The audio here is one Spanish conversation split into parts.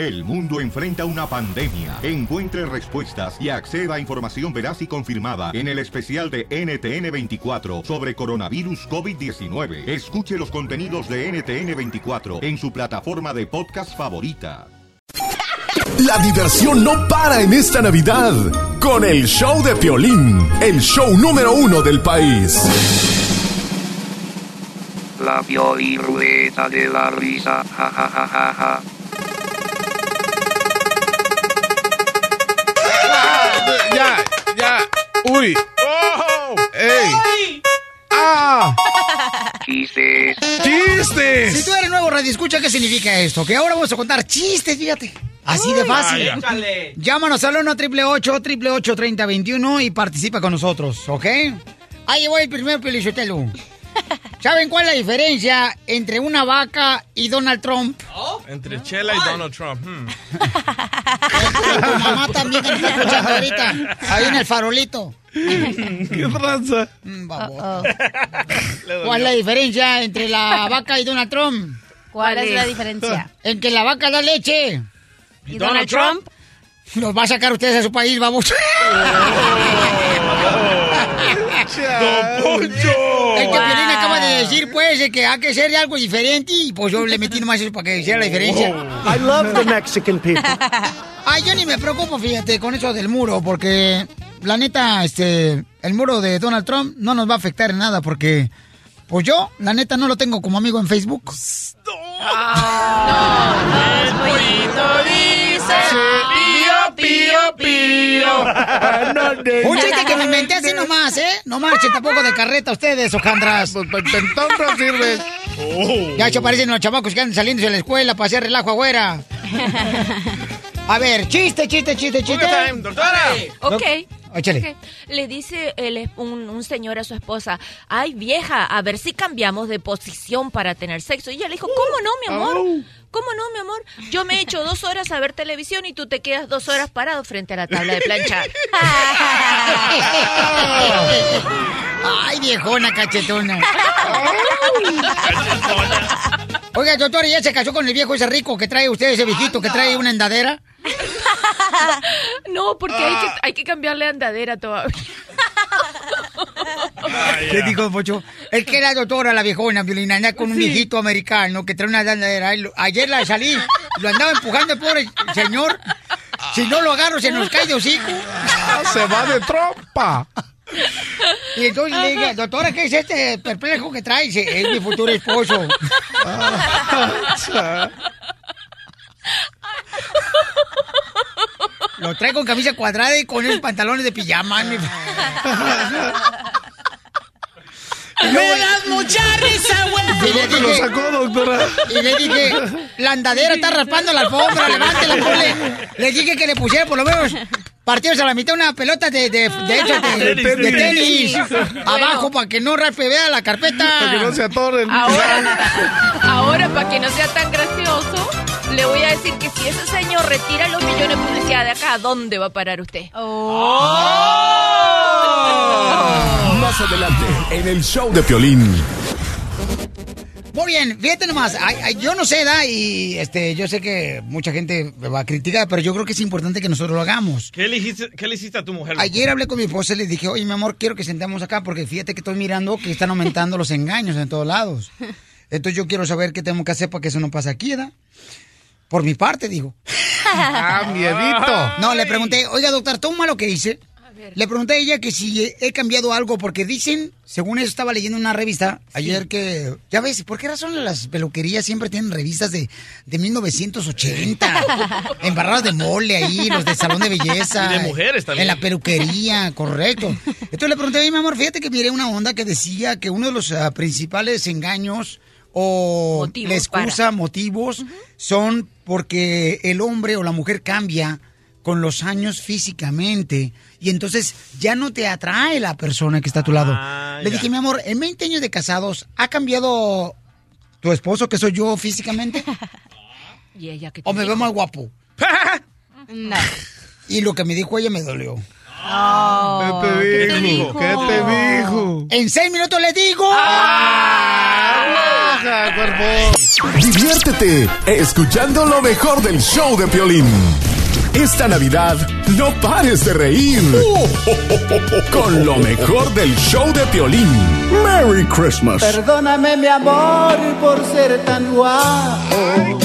El mundo enfrenta una pandemia. Encuentre respuestas y acceda a información veraz y confirmada en el especial de NTN24 sobre coronavirus COVID-19. Escuche los contenidos de NTN24 en su plataforma de podcast favorita. La diversión no para en esta Navidad con el show de Piolín, el show número uno del país. La Pioli Rueda de la Risa, ja ja ja ja Uy. ¡Ey! ¡Ah! Chistes. ¡Chistes! Si tú eres nuevo radio, escucha qué significa esto. Que ahora vamos a contar chistes, fíjate. Así de fácil. Vaya. Llámanos al 1 888 3021 y participa con nosotros, ¿ok? Ahí voy el primer pelichotelo. ¿Saben cuál es la diferencia entre una vaca y Donald Trump? Entre Chela y Donald Trump. hmm. Tu mamá también que está escuchando ahorita. Ahí en el farolito. ¿Qué tranza? Mm. ¿Cuál es la diferencia entre la vaca y Donald Trump? ¿Cuál es la diferencia? En que la vaca da leche. ¿Y Donald Trump? Los va a sacar ustedes a su país, vamos. ¡Don Poncho! El que Piolín acaba de decir, pues, de que hay que ser algo diferente y pues yo le metí nomás eso para que hiciera la diferencia. I love the Mexican people. Ay, yo ni me preocupo, fíjate, con eso del muro, porque la neta, este, el muro de Donald Trump no nos va a afectar en nada, porque, pues yo, la neta, no lo tengo como amigo en Facebook. El pollito dice pío, pío, pío. Un chiste que me inventé así nomás, ¿eh? No marchen tampoco de carreta ustedes, hojandras. Pues para intentón no sirve. Ya se parecen los chamacos que andan saliendo de la escuela para hacer relajo agüera. A ver, chiste, chiste, chiste, chiste. Doctora. Ok. Échale. Ok. Le dice el es- un, un señor a su esposa, ay vieja, a ver si cambiamos de posición para tener sexo. Y ella le dijo, ¿cómo no, mi amor? ¿Cómo no, mi amor? Yo me he hecho dos horas a ver televisión y tú te quedas dos horas parado frente a la tabla de planchar. Ay, viejona cachetona. Oiga, doctor, ¿ya se casó con el viejo ese rico que trae usted, ese viejito que trae una endadera? no, porque hay, que, hay que cambiarle andadera todavía. ¿Qué dijo, Pocho? Es que la doctora, la viejona, Violina, anda con un viejito americano que trae una endadera. Él- Ayer la salí, lo andaba empujando el pobre señor. Si no lo agarro, se nos cae de hocico. Ah, Se va de trompa. Y entonces le dije, doctora, ¿qué es este perplejo que trae? Dice, es mi futuro esposo. Lo trae con camisa cuadrada y con esos pantalones de pijama. mi- ¡Me das mucha risa, güey! Y le ¿Dónde lo dije, sacó, doctora? y le dije, la andadera está raspando la alfombra, levántela, ponle. Le dije que le pusiera por lo menos partidos a la mitad una pelota de, de, de, hecho, de- De de tenis. tenis. Abajo para que no raspe, vea la carpeta. Para que no se atoren. Ahora, ahora para que no sea tan gracioso, le voy a decir que si ese señor retira los millones de publicidad de acá, ¿a dónde va a parar usted? Más adelante, en el show de Piolín. Muy bien, fíjate nomás, ay, ay, yo no sé, da, y este, yo sé que mucha gente me va a criticar, pero yo creo que es importante que nosotros lo hagamos. ¿Qué le hiciste, qué le hiciste a tu mujer? Ayer hablé con mi esposa y le dije, oye, mi amor, quiero que sentemos acá porque fíjate que estoy mirando que están aumentando los engaños en todos lados. Entonces yo quiero saber qué tengo que hacer para que eso no pase aquí, ¿verdad? Por mi parte, digo. Ah, miedito. No, le pregunté, oiga, doctor, ¿todo malo que hice? Le pregunté a ella que si he- cambiado algo, porque dicen, según eso estaba leyendo en una revista ayer que, ya ves, ¿por qué razón las peluquerías siempre tienen revistas de, de 1980? Embarradas de mole ahí, los de salón de belleza. Y de mujeres también. En la peluquería, correcto. Entonces le pregunté a mi amor, fíjate que miré una onda que decía que uno de los ah, principales engaños o Motivos la excusa, motivos, son porque el hombre o la mujer cambia con los años físicamente y entonces ya no te atrae la persona que está a tu lado. Ah, Le ya. dije, mi amor, en 20 años de casados, ¿ha cambiado tu esposo, que soy yo físicamente? Y ella que ¿O me veo más guapo? No. Y lo que me dijo ella me dolió. Oh, ¿Qué te dijo? ¿Qué te dijo? En seis minutos le digo. Ah. Enoja, cuerpo. Diviértete escuchando lo mejor del show de Piolín. Esta Navidad no pares de reír con lo mejor del show de Piolín. Merry Christmas. Perdóname, mi amor, por ser tan guapo.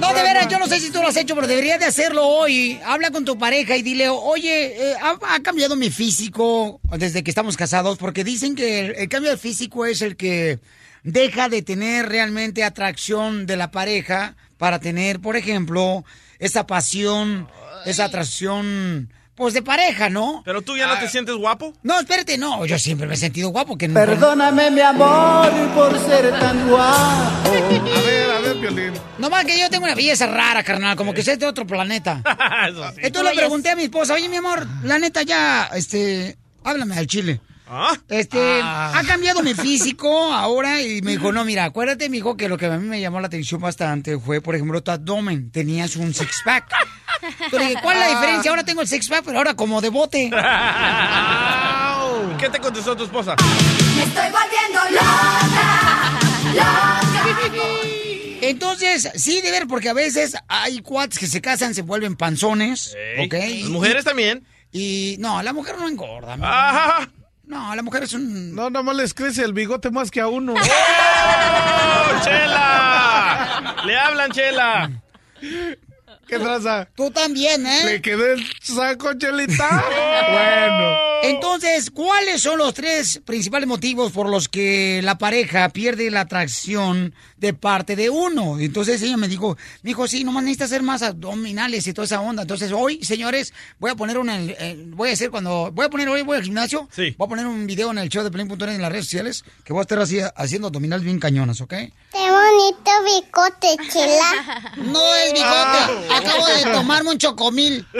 No, de veras, yo no sé si tú lo has hecho, pero deberías de hacerlo hoy. Habla con tu pareja y dile, oye, eh, ha, ha cambiado mi físico desde que estamos casados, porque dicen que el, el cambio de físico es el que deja de tener realmente atracción de la pareja para tener, por ejemplo, esa pasión, esa atracción, pues de pareja, ¿no? ¿Pero tú ya no te sientes guapo? No, espérate, no, yo siempre me he sentido guapo. Que no- Perdóname, mi amor, por ser tan guapo. A ver, a ver, Piolín. No más que yo tengo una belleza rara, carnal, como que soy de otro planeta. Eso sí. Entonces le pregunté a mi esposa, oye, mi amor, la neta ya, este, háblame al chile. ¿Ah? Este, ha cambiado mi físico ahora y me dijo, no, mira, acuérdate, mi hijo, que lo que a mí me llamó la atención bastante fue, por ejemplo, tu abdomen. Tenías un six-pack. Yo le dije, ¿cuál es la diferencia? Ahora tengo el six-pack, pero ahora como de bote. ¿Qué te contestó tu esposa? Me estoy volviendo loca, loca. Entonces, sí, de ver, porque a veces hay cuates que se casan, se vuelven panzones, ¿ok? Las mujeres también. Y no, la mujer no engorda. mi Ah. No, la mujer es un... No, nada más les crece el bigote más que a uno. ¡Oh, ¡Chela! ¡Le hablan, Chela! ¿Qué traza? Tú también, ¿eh? ¿Le quedó el saco, Chelita? bueno. Entonces, ¿cuáles son los tres principales motivos por los que la pareja pierde la atracción de parte de uno? Entonces ella me dijo, me dijo, sí, nomás necesitas hacer más abdominales y toda esa onda. Entonces hoy, señores, voy a poner una, eh, voy a hacer cuando, voy a poner hoy, voy al gimnasio, Sí. voy a poner un video en el show de Play.net en las redes sociales que voy a estar así, haciendo abdominales bien cañonas, ¿ok? Qué bonito bicote, chela. No es bigote, acabo de tomarme un chocomil.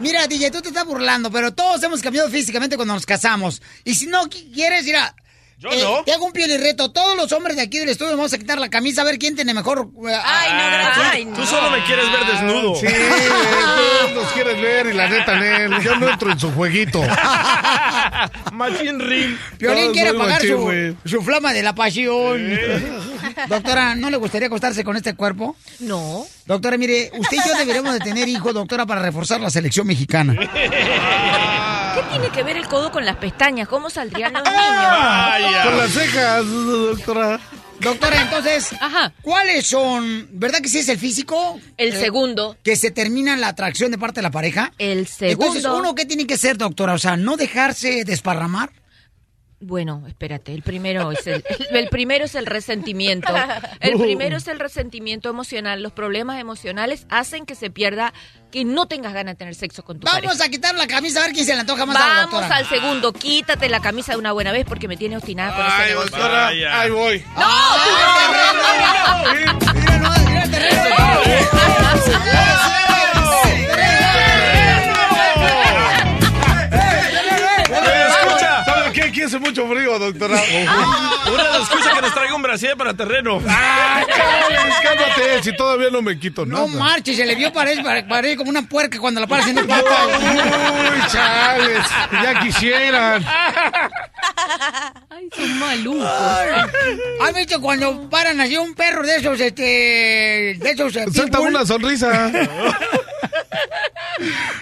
Mira, DJ, tú te estás burlando, pero todos hemos cambiado físicamente cuando nos casamos. Y si no qui- quieres, mira. Yo eh, no. Te hago un piel reto. Todos los hombres de aquí del estudio vamos a quitar la camisa a ver quién tiene mejor. eh, Ay, no, gracias. Ay, Tú no. solo me quieres ver desnudo. Sí, tú nos quieres ver y la neta, Nel, yo no entro en su jueguito. Machín Ring. Piolín quiere apagar machín, su, su flama de la pasión. Doctora, ¿no le gustaría acostarse con este cuerpo? No. Doctora, mire, usted y yo deberíamos de tener hijos, doctora, para reforzar la selección mexicana. ¿Qué tiene que ver el codo con las pestañas? ¿Cómo saldrían los niños? Vaya. Con las cejas, doctora. Doctora, entonces, Ajá. ¿cuáles son? ¿Verdad que sí es el físico? El Eh, segundo. Que se termina la atracción de parte de la pareja. El segundo. Entonces, ¿uno qué tiene que ser, doctora? O sea, no dejarse desparramar. Bueno, espérate, el primero es el, el primero es el resentimiento. El primero es el resentimiento emocional. Los problemas emocionales hacen que se pierda, que no tengas ganas de tener sexo con tu Vamos pareja. a quitar la camisa a ver quién se le antoja más a la Vamos al segundo, quítate la camisa de una buena vez porque me tiene obstinada con ese Ay, negocio. doctora, ahí voy. Mira, no, mira el terreno. ¡Eh, mucho frío, doctora. Una excusa que nos traiga un brasier para terreno. Ay, Chales, cálmate, si todavía no me quito No nada. marches, se le vio parece, pare- parece como una puerca cuando la para haciendo pata. Uy, chales, ya quisieran. Ay, son malucos. ¿Has visto cuando paran así un perro de esos, este, de esos eh, Suelta pitbull? una sonrisa.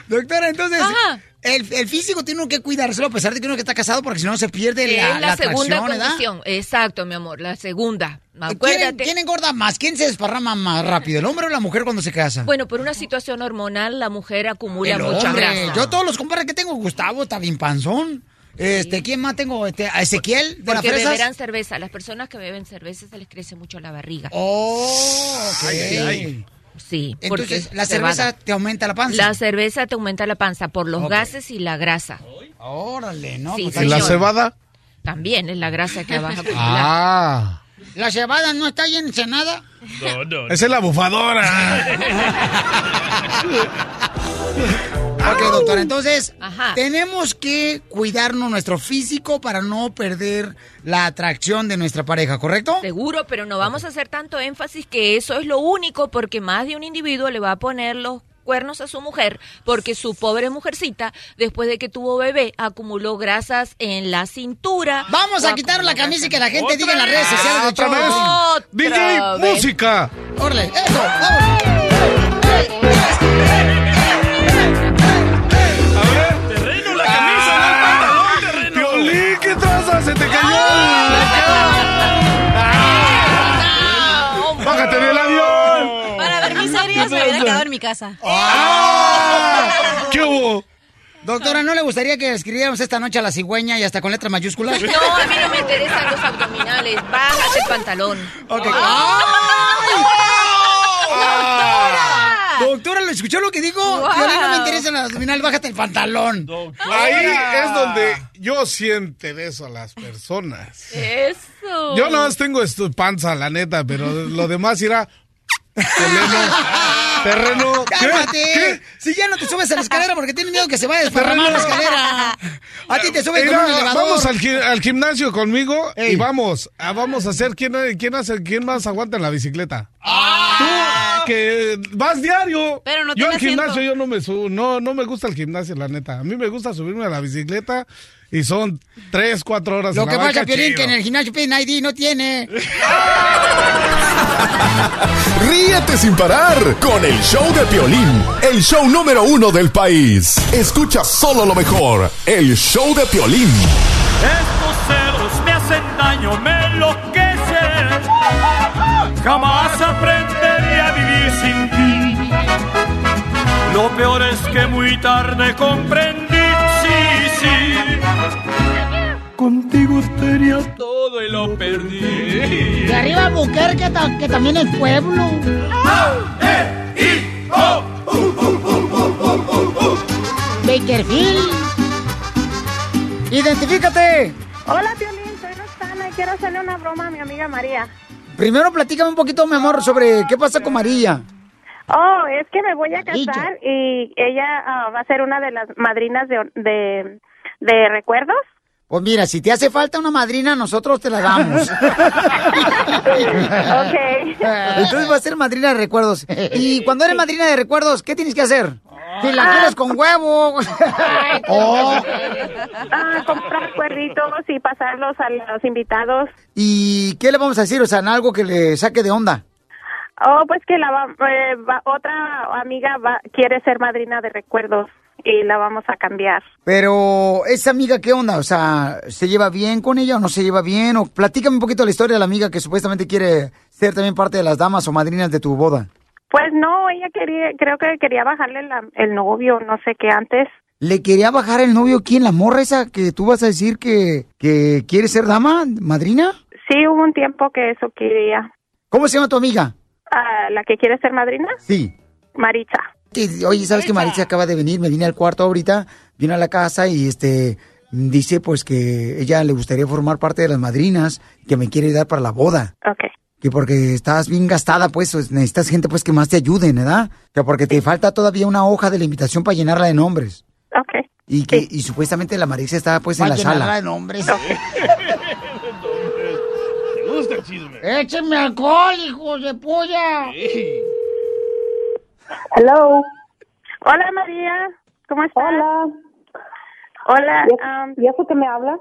Doctora, entonces, Ajá. El, el físico tiene uno que cuidárselo a pesar de que uno que está casado porque si no se pierde la, la, la segunda condición. Exacto, mi amor, la segunda. ¿Quién, Acuérdate. quién engorda más? ¿Quién se desparrama más rápido? ¿El hombre o la mujer cuando se casa? Bueno, por una situación hormonal, la mujer acumula el mucha hombre. grasa. Yo todos los compadres que tengo, Gustavo está bien panzón. Este, ¿quién más tengo? Este, a Ezequiel de las Porque fresas. beberán cerveza. Las personas que beben cerveza se les crece mucho la barriga. Oh. Ay, ay, Sí, Entonces, la cebada. cerveza te aumenta la panza. La cerveza te aumenta la panza por los gases y la grasa. Órale, ¿no? Sí, Pues, ¿Y la cebada? También es la grasa que vas a. Ah. ¿La cebada no está llena de nada? No, no. Esa es la bufadora. Ok, doctora, entonces Ajá. tenemos que cuidarnos nuestro físico para no perder la atracción de nuestra pareja, ¿correcto? Seguro, pero no vamos a hacer tanto énfasis que eso es lo único porque más de un individuo le va a poner los cuernos a su mujer porque su pobre mujercita, después de que tuvo bebé, acumuló grasas en la cintura. Vamos a quitar la camisa y que la gente diga en las redes sociales. de. DJ, vez. música. Órale, eso, vamos. Casa. ¿Qué hubo? Doctora, ¿no le gustaría que escribiéramos esta noche a la cigüeña y hasta con letras mayúsculas? No, a mí no me interesan los abdominales. Bájate el pantalón. Ok. Ah. Doctora, ¿lo escuchó lo que dijo? Piolín, no me interesa el abdominal, bájate el pantalón. Ahí es donde yo siento eso a las personas. Eso. Yo no tengo esto panza, la neta, pero lo demás irá. Terreno. ¡Cálmate! ¿Qué? Si ya no te subes a la escalera porque tienes miedo que se vaya a desparramar la escalera. A ti te subes con Mira, un elevador. vamos al, gi- al gimnasio conmigo Ey. y vamos, ah, vamos a hacer quién, quién hace, quién más aguanta en la bicicleta. Tú que vas diario. Pero no yo al gimnasio yo no me subo, no, no me gusta el gimnasio, la neta. A mí me gusta subirme a la bicicleta y son tres, cuatro horas. Lo en la que pasa, banca, Piolín, que en el gimnasio piden ID no tiene. Ríete sin parar con el show de Piolín, el show número uno del país. Escucha solo lo mejor, el show de Piolín. Estos celos me hacen daño, me enloquecen. Jamás aprenderé a vivir sin ti. Lo peor es que muy tarde comprendí, sí, sí. Contigo tenía todo y lo perdí. De arriba Buquerque, que, ta- que también es pueblo. Bakerfield. Identifícate. Hola, Piolín, soy Roxana y quiero hacerle una broma a mi amiga María. Primero platícame un poquito, mi amor, sobre qué pasa con María. Oh, es que me voy a casar y ella ah, va a ser una de las madrinas de, de, de recuerdos. Pues mira, si te hace falta una madrina, nosotros te la damos. Ok. Entonces va a ser madrina de recuerdos. Y cuando eres madrina de recuerdos, ¿qué tienes que hacer? Si la quieres con huevo. Oh. Ah, comprar cuerditos y pasarlos a los invitados. ¿Y qué le vamos a decir? O sea, en algo que le saque de onda. Oh, pues que la va, eh, va- otra amiga va, quiere ser madrina de recuerdos y la vamos a cambiar. Pero, ¿esa amiga qué onda? O sea, ¿se lleva bien con ella o no se lleva bien? O platícame un poquito la historia de la amiga que supuestamente quiere ser también parte de las damas o madrinas de tu boda. Pues no, ella quería, creo que quería bajarle la- el novio, no sé qué antes. ¿Le quería bajar el novio quién? ¿La morra esa que tú vas a decir que, que quiere ser dama, madrina? Sí, hubo un tiempo que eso quería. ¿Cómo se llama tu amiga? Ah, ¿La que quiere ser madrina? Sí. Maritza. Oye, ¿sabes que Maritza acaba de venir? Me vine al cuarto ahorita, vino a la casa y este dice pues que ella le gustaría formar parte de las madrinas, que me quiere dar para la boda. Ok. Que porque estás bien gastada, pues necesitas gente pues que más te ayuden, ¿verdad? Que porque te falta todavía una hoja de la invitación para llenarla de nombres. Ok. Y que y supuestamente la Maritza está pues en la sala. de nombres. ¿Te gusta el chisme? Échenme alcohol, hijos de polla. Hello. Hola, María. ¿Cómo estás? Hola. Hola. um, ¿Y eso que me hablas?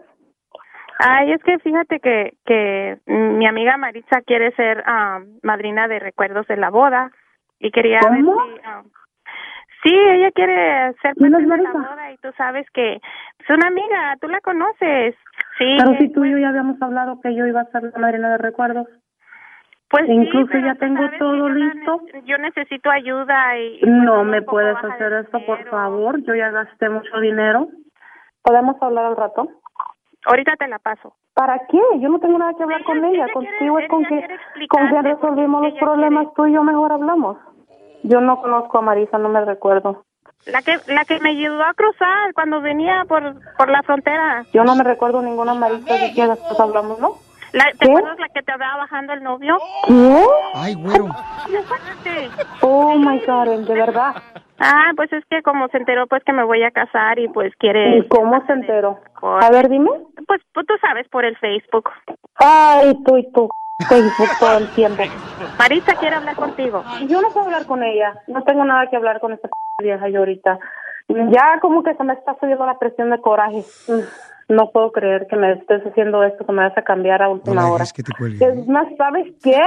Ay, es que fíjate que, que mi amiga Maritza quiere ser um, madrina de recuerdos de la boda y quería ver ¿Cómo? si... um, sí, ella quiere ser ¿Quién parte es de la boda y tú sabes que es una amiga, tú la conoces. Sí. Pero si tú y yo ya habíamos hablado que yo iba a ser la madrina de recuerdos. Pues sí, Incluso ya tengo todo yo listo. ne- yo necesito ayuda y... pues No me puedes hacer esto, por favor. Yo ya gasté mucho dinero. ¿Podemos hablar al rato? Ahorita te la paso. ¿Para qué? Yo no tengo nada que hablar con ella. Contigo es con que con quien resolvimos los problemas. Tú y yo mejor hablamos. Yo no conozco a Marisa, no me recuerdo. La que la que me ayudó a cruzar cuando venía por por la frontera. Yo no me recuerdo ninguna Marisa de después hablamos, ¿no? La, ¿Te ¿Qué? acuerdas la que te andaba bajando el novio? ¿Qué? Ay, güero. Oh my God, de verdad. Ah, pues es que como se enteró pues que me voy a casar y pues quiere... ¿Y cómo se enteró? A ver, dime. Pues, pues tú sabes por el Facebook. Ay, tú y tú. Facebook todo el tiempo. Marisa quiere hablar contigo. Yo no puedo hablar con ella. No tengo nada que hablar con esta vieja yo ahorita. Ya como que se me está subiendo la presión de coraje. No puedo creer que me estés haciendo esto, que me vas a cambiar a última hora. que te cuelgue. Es más, ¿sabes qué?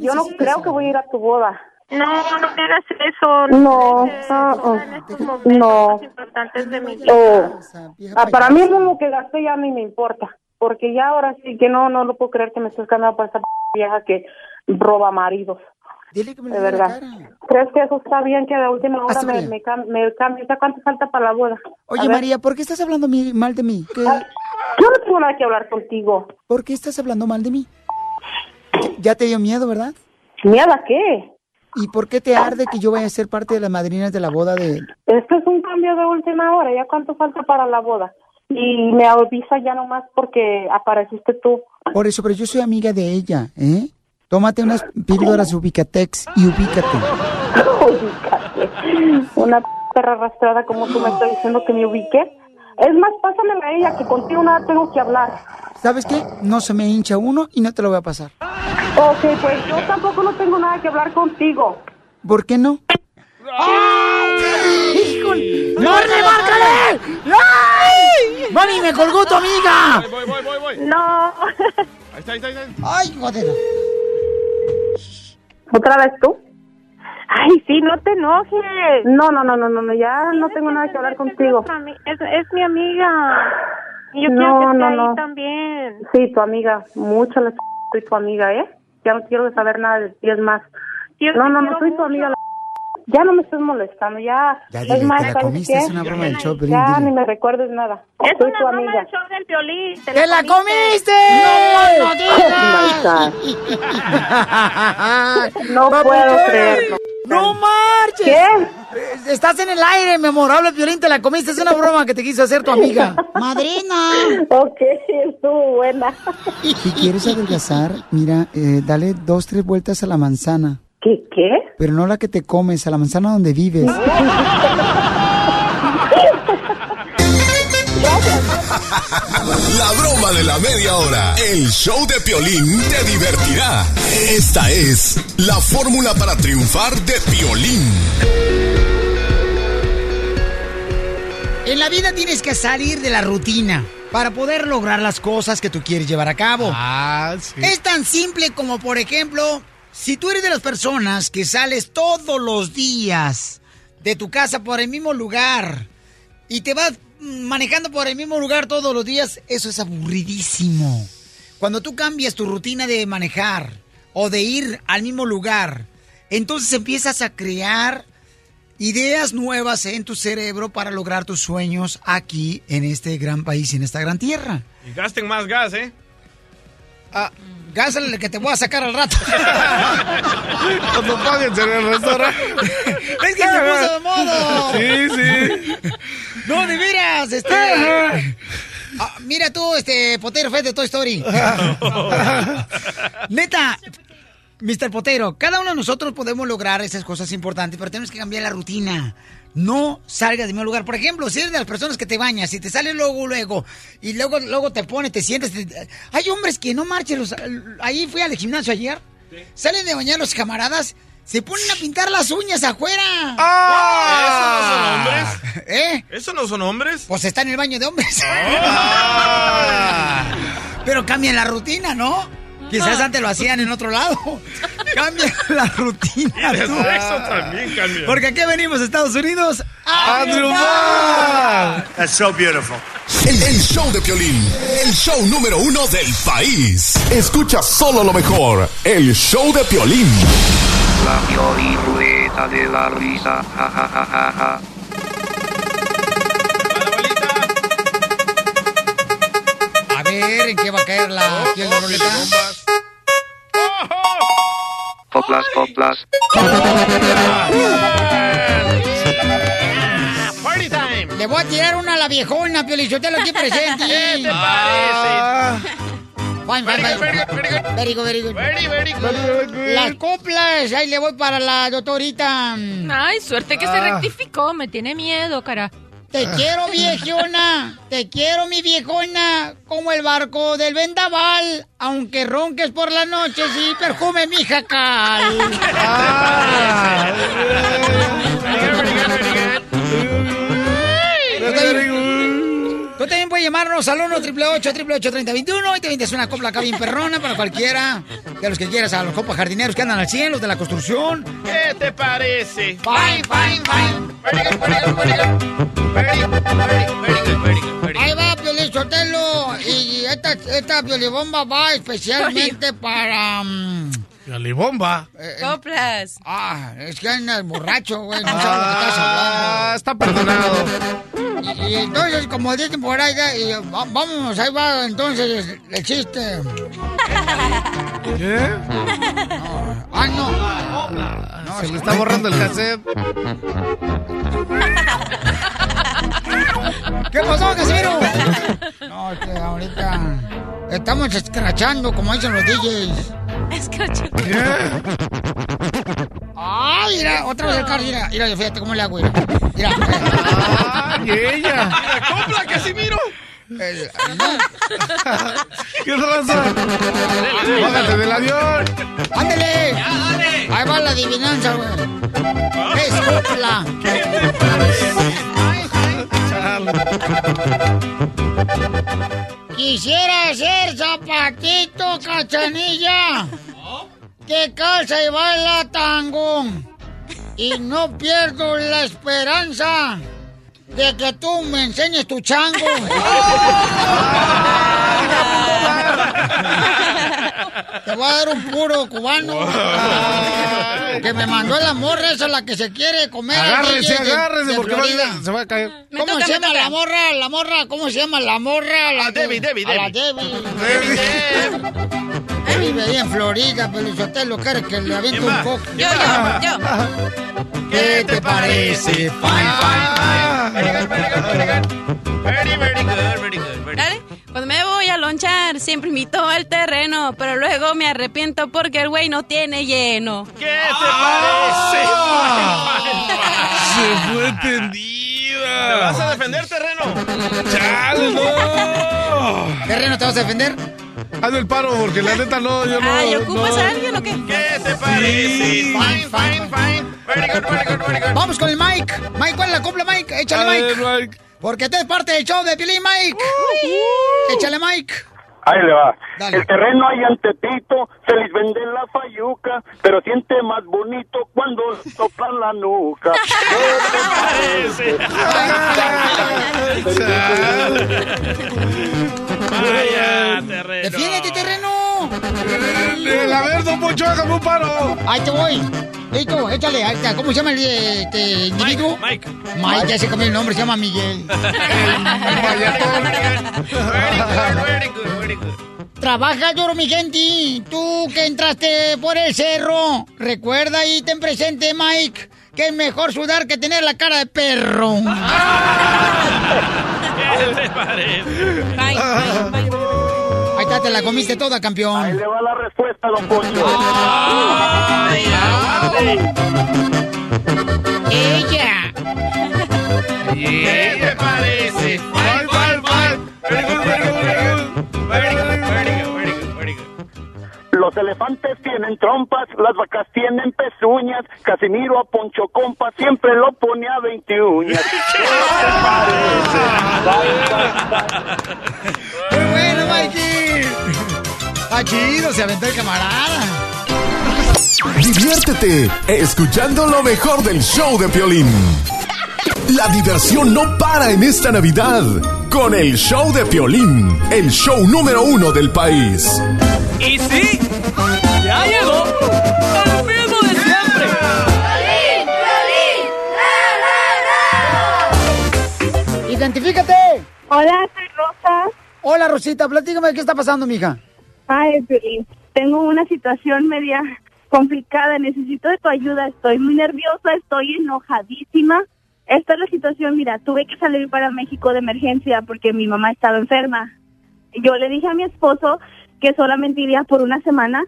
Yo no creo que voy a ir a tu boda. No, no me hagas eso. No, merece ah, ah. en estos momentos No. más importantes de mi vida. Oh. Ah, para mí lo que gasté ya ni me importa. Porque ya ahora sí que no, no lo puedo creer que me estés cambiando por esa vieja que roba maridos. Dile que me De verdad. ¿Crees que eso está bien que de última hora me, me, me ¿Cuánto falta para la boda? A Oye. María, ¿por qué estás hablando mal de mí? ¿Qué- Yo no tengo nada que hablar contigo. ¿Por qué estás hablando mal de mí? Ya- Ya te dio miedo, ¿verdad? ¿Miedo a qué? ¿Y por qué te arde que yo vaya a ser parte de las madrinas de la boda de... Esto es un cambio de última hora. ¿Ya cuánto falta para la boda? Y me avisa ya nomás porque apareciste tú. Por eso, pero yo soy amiga de ella, ¿eh? Tómate unas píldoras Ubicatex y ubícate. Ubícate. Una perra arrastrada como tú me estás diciendo que me ubique. Es más, pásamela a ella, que contigo nada tengo que hablar. ¿Sabes qué? No se me hincha uno y no te lo voy a pasar. Ok, pues yo tampoco no tengo nada que hablar contigo. ¿Por qué no? ¡Híjole! ¡Márcale, márcale! ¡Ay! ¡Mami, me colgó tu amiga! Voy, voy, voy, voy. No. Ahí está, ahí está, ahí está. ¡Ay, joder! ¿Otra vez tú? Ay, sí, no te enojes. No, no, no, no, no, no, ya no tengo nada que hablar contigo. Es, es mi amiga. Y yo No, quiero que esté no, ahí no. también. Sí, tu amiga, mucho le soy tu amiga, ¿eh? Ya no quiero saber nada de ti, es más. No, no, no soy tu amiga. la- Ya no me estés molestando, ya. Ya es más, te la ¿sabes comiste, qué? es una broma del show, Piolín, Ya dile. ni me recuerdes nada. Es soy una tu broma amiga. del show del violín. ¡Te la comiste! No puedo creerlo. ¡No marches! ¿Qué? Estás en el aire, mi amor. Habla, Piolín, te la comiste. Es una broma que te quiso hacer tu amiga. ¡Madrina! Ok, estuvo buena. Si quieres adelgazar, mira, eh, dale dos, tres vueltas a la manzana. ¿Qué, qué? Pero no la que te comes, a la manzana donde vives. La broma de la media hora. El show de Piolín te divertirá. Esta es la fórmula para triunfar de Piolín. En la vida tienes que salir de la rutina para poder lograr las cosas que tú quieres llevar a cabo. Ah, sí. Es tan simple como, por ejemplo, si tú eres de las personas que sales todos los días de tu casa por el mismo lugar y te vas manejando por el mismo lugar todos los días, eso es aburridísimo. Cuando tú cambias tu rutina de manejar o de ir al mismo lugar, entonces empiezas a crear ideas nuevas en tu cerebro para lograr tus sueños aquí en este gran país, en esta gran tierra. Y gasten más gas, ¿eh? Ah, el que te voy a sacar al rato. Cuando paguen en el restaurante. es que se puso de modo. Sí, sí. No, de veras, este. Ah, mira tú, este Potero Fed de Toy Story. Neta, Mr. Potero, cada uno de nosotros podemos lograr esas cosas importantes, pero tenemos que cambiar la rutina. No salgas del mismo lugar. Por ejemplo, si eres de las personas que te bañas y te sales luego, luego, y luego, luego te pones, te sientes. te- Hay hombres que no marchen. los- Ahí fui al gimnasio ayer. Salen de bañar los camaradas, se ponen a pintar las uñas afuera. ¿Esos no son hombres? ¿Eh? ¿Esos no son hombres? Pues está en el baño de hombres. Pero cambian la rutina, ¿no? Quizás antes lo hacían en otro lado. Cambian la rutina. Tú. sexo también cambia. Porque aquí venimos a Estados Unidos ¡A triunfar! That's so beautiful. El, el show de Piolín, el show número uno del país. Escucha solo lo mejor. El show de Piolín. La Piolín Rueda de la Risa. Ja, ja, ja, ja, ja. A ver, ¿en qué va a caer la piel de Lolita? Coplas, coplas. Party time. Le voy a tirar una a la viejona, Piolichotelo, aquí presente. ¿Qué te parece? Fine, fine, fine. Very good, very good. Very good, very good. Very, very good. Las coplas, ahí le voy para la doctorita. Ay, suerte que se Ah. rectificó. Me tiene miedo, cara. Te quiero, viejona. Te quiero, mi viejona. Como el barco del vendaval. Aunque ronques por la noche, sí, perfume mi jacal. Ah. Llamarnos al 1 888 3021 y te vendes una copla acá bien perrona para cualquiera de los que quieras, a los copas jardineros que andan al 100, los de la construcción. ¿Qué te parece? Fine, fine, fine. Ahí va, Piolín Sotelo. Y esta, esta piolibomba va especialmente para... mm, Galibomba. Coplas. Ah, es que anda borracho, güey. No sabe lo que estás hablando. Ah, está perdonado. Y, entonces, como dicen por ahí, ya, y, va- vámonos, ahí va entonces el chiste. ¿Qué? Ah, no. Se le está borrando el cassette. ¿Qué pasó, Casimiro? No, es que ahorita estamos escrachando, como dicen los DJs. ¡Ay, mira! Otra vez el carro, mira. Mira, fíjate cómo le hago, mira. Mira. ¡Ay, ella! ¡Mira, compra, Casimiro! El- ¿Qué raza? Bájate del avión. ¡Ándale! Ahí va la adivinanza, güey. Es copla. Quisiera ser zapatito, cachanilla. Que calza y baila tango. Y no pierdo la esperanza de que tú me enseñes tu chango. Te voy a dar un puro cubano. Que me mandó la morra esa la que se quiere comer. Agárrese, de- agárrese, de porque va a- se va a caer. ¿Cómo toca, se llama la morra? La morra, ¿cómo se llama la morra? La Ah, Debbie, Debbie, a La Debbie. Debbie. Debbie vive ahí en Florida, pero usted lo quiere que le aviente ¿Quién un poco. Yo, yo, yo. ¿Qué te parece? Fine, fine, Very Dale. Cuando me voy a lonchar, siempre invito al terreno, pero luego me arrepiento porque el güey no tiene lleno. ¿Qué te parece? Se fue ¿Te tendida. vas a defender, terreno? ¡Chale, no! ¿Terreno te vas a defender? Hazme el paro, porque la neta no, yo no. Ay, ¿ocupas no. a alguien o qué? ¿Qué te parece? Sí. Fine, fine, fine. Very good, very good, very good. Vamos con el Mike. Mike, ¿cuál es la copla, Mike? A Échale, ver, Mike. Mike. Porque tú eres parte del show de Pilín, Mike. Échale, Mike. Ahí le va. Dale. El terreno ahí ante Tito se les vende la fayuca, pero siente más bonito cuando sopla la nuca. Parece. Vaya, terreno. Defiéndete, terreno. A ver, don Poncho, hágame un paro. Ahí te voy. Listo, échale. Ahí está. ¿Cómo se llama el eh, este, individuo? Mike. Mike, ya se cambió el nombre, se llama Miguel. Trabaja duro, mi gente. Tú que entraste por el cerro, recuerda y ten presente, Mike, que es mejor sudar que tener la cara de perro. ¿Qué te parece? Bye, bye, bye. Ahí está, te la comiste toda, Ahí campeón. le va la respuesta, don Poncho. Ay, aguante. Ella. ¿Qué te parece? Fine, fine, fine. Los elefantes tienen trompas, las vacas tienen pezuñas. Casimiro a Poncho Compa siempre lo pone a 20 uñas. ¿Qué te parece? Muy bueno, Mikey. Está chido, se aventó el camarada. Diviértete escuchando lo mejor del show de Piolín. La diversión no para en esta Navidad con el show de Piolín, el show número uno del país. Y sí, ya llegó el mismo de siempre. Identifícate. Hola, soy Rosa. Hola, Rosita, platícame qué está pasando, mija. Ay, Piolín, tengo una situación media complicada, necesito de tu ayuda, estoy muy nerviosa, estoy enojadísima. Esta es la situación, mira, tuve que salir para México de emergencia porque mi mamá estaba enferma. Yo le dije a mi esposo que solamente iría por una semana,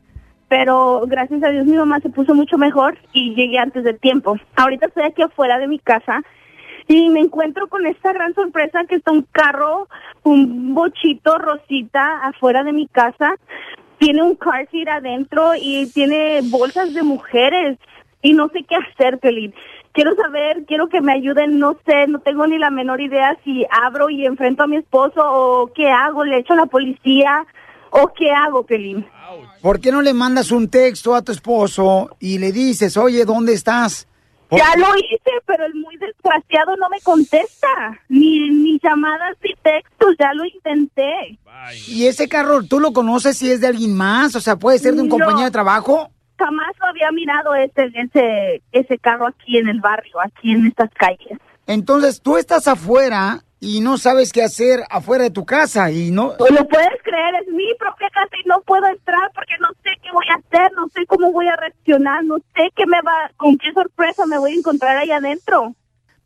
pero gracias a Dios mi mamá se puso mucho mejor y llegué antes del tiempo. Ahorita estoy aquí afuera de mi casa Y me encuentro con esta gran sorpresa que está un carro, un bochito rosita afuera de mi casa. Tiene un car seat adentro y tiene bolsas de mujeres. Y no sé qué hacer, Pelín. Quiero saber, quiero que me ayuden, no sé, no tengo ni la menor idea si abro y enfrento a mi esposo o qué hago, le echo a la policía o qué hago, Pelín. ¿Por qué no le mandas un texto a tu esposo y le dices, oye, ¿dónde estás? Por- Ya lo hice, pero el muy desgraciado no me contesta. Ni, ni llamadas ni textos, ya lo intenté. ¿Y ese carro tú lo conoces si es de alguien más? O sea, puede ser de un No. compañero de trabajo. Jamás lo había mirado ese, ese, ese carro aquí en el barrio, aquí en estas calles. Entonces tú estás afuera y no sabes qué hacer afuera de tu casa y no... ¿Lo puedes creer? Es mi propia casa y no puedo entrar porque no sé qué voy a hacer, no sé cómo voy a reaccionar, no sé qué me va, con qué sorpresa me voy a encontrar ahí adentro.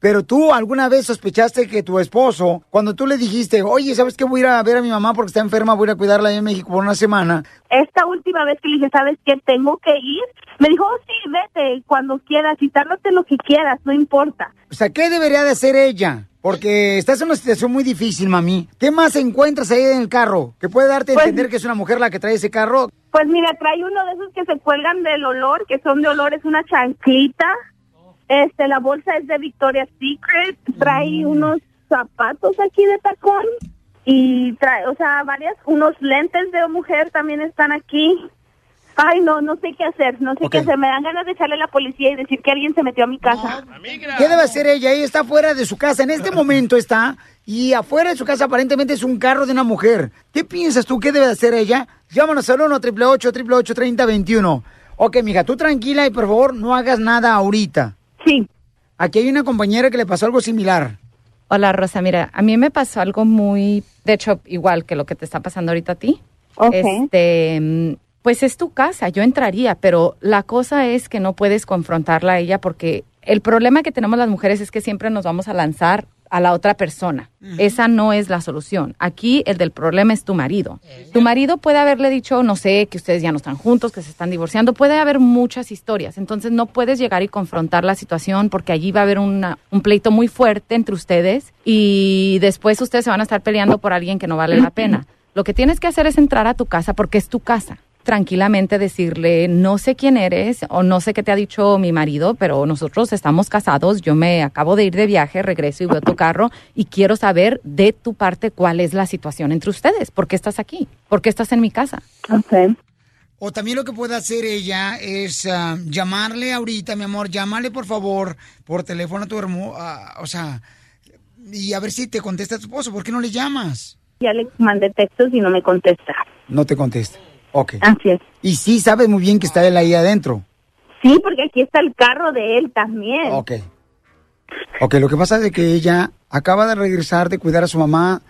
Pero tú alguna vez sospechaste que tu esposo, cuando tú le dijiste, oye, ¿sabes qué? Voy a ir a ver a mi mamá porque está enferma, voy a ir a cuidarla allá en México por una semana. Esta última vez que le dije, ¿sabes qué? Tengo que ir. Me dijo, oh, sí, vete cuando quieras y tárdate lo que quieras, no importa. O sea, ¿qué debería de hacer ella? Porque estás en una situación muy difícil, mami. ¿Qué más encuentras ahí en el carro? ¿Que puede darte a Pues- entender que es una mujer la que trae ese carro? Pues mira, trae uno de esos que se cuelgan del olor, que son de olor, es una chanclita. Este, la bolsa es de Victoria's Secret. Trae unos zapatos aquí de tacón. Y trae, o sea, varias, unos lentes de mujer también están aquí. Ay, no, no sé qué hacer, no sé qué hacer. Me dan ganas de echarle a la policía y decir que alguien se metió a mi casa. ¿Qué debe hacer ella? Ella está fuera de su casa. En este momento está. Y afuera de su casa aparentemente es un carro de una mujer. ¿Qué piensas tú? ¿Qué debe hacer ella? Llámanos al 1 888 3021 Ok, mija, tú tranquila y por favor no hagas nada ahorita. Sí. Aquí hay una compañera que le pasó algo similar. Hola Rosa, mira, a mí me pasó algo muy, de hecho, igual que lo que te está pasando ahorita a ti. Ok. Este, mm, pues es tu casa, yo entraría, pero la cosa es que no puedes confrontarla a ella porque el problema que tenemos las mujeres es que siempre nos vamos a lanzar a la otra persona. Esa no es la solución. Aquí el del problema es tu marido. Tu marido puede haberle dicho, no sé, que ustedes ya no están juntos, que se están divorciando. Puede haber muchas historias. Entonces no puedes llegar y confrontar la situación porque allí va a haber una- un pleito muy fuerte entre ustedes y después ustedes se van a estar peleando por alguien que no vale la pena. Lo que tienes que hacer es entrar a tu casa porque es tu casa. Tranquilamente decirle, no sé quién eres o no sé qué te ha dicho mi marido, pero nosotros estamos casados, yo me acabo de ir de viaje, regreso y veo tu carro y quiero saber de tu parte cuál es la situación entre ustedes. ¿Por qué estás aquí? ¿Por qué estás en mi casa? O también lo que puede hacer ella es ah, llamarle ahorita, mi amor, llámale por favor por teléfono a tu hermano, o sea, y a ver si te contesta tu esposo. ¿Por qué no le llamas? Ya le mandé textos y no me contesta. No te contesta. Ok. Así es. Y sí sabes muy bien que está él ahí adentro. Sí, porque aquí está el carro de él también. Ok. Ok, lo que pasa es que ella acaba de regresar de cuidar a su mamá.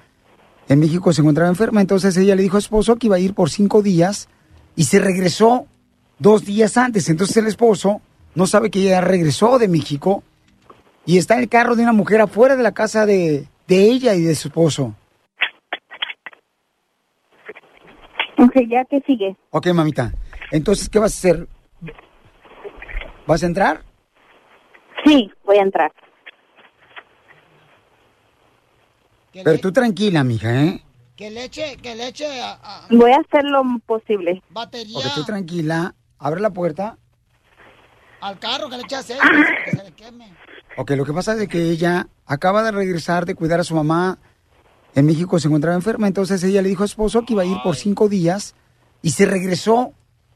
En México se encontraba enferma, entonces ella le dijo a su esposo que iba a ir por cinco días y se regresó dos días antes. Entonces el esposo no sabe que ella regresó de México y está en el carro de una mujer afuera de la casa de, de ella y de su esposo. Ok, ya que sigue. Ok, mamita. Entonces, ¿qué vas a hacer? ¿Vas a entrar? Sí, voy a entrar. Pero tú tranquila, mija, ¿eh? Que le eche, que le eche Voy a hacer lo posible. batería. Ok, tú tranquila. Abre la puerta. Al carro que le eche aceite, que se le queme. Ok, lo que pasa es que ella acaba de regresar de cuidar a su mamá. En México se encontraba enferma, entonces ella le dijo a su esposo que iba a ir por cinco días y se regresó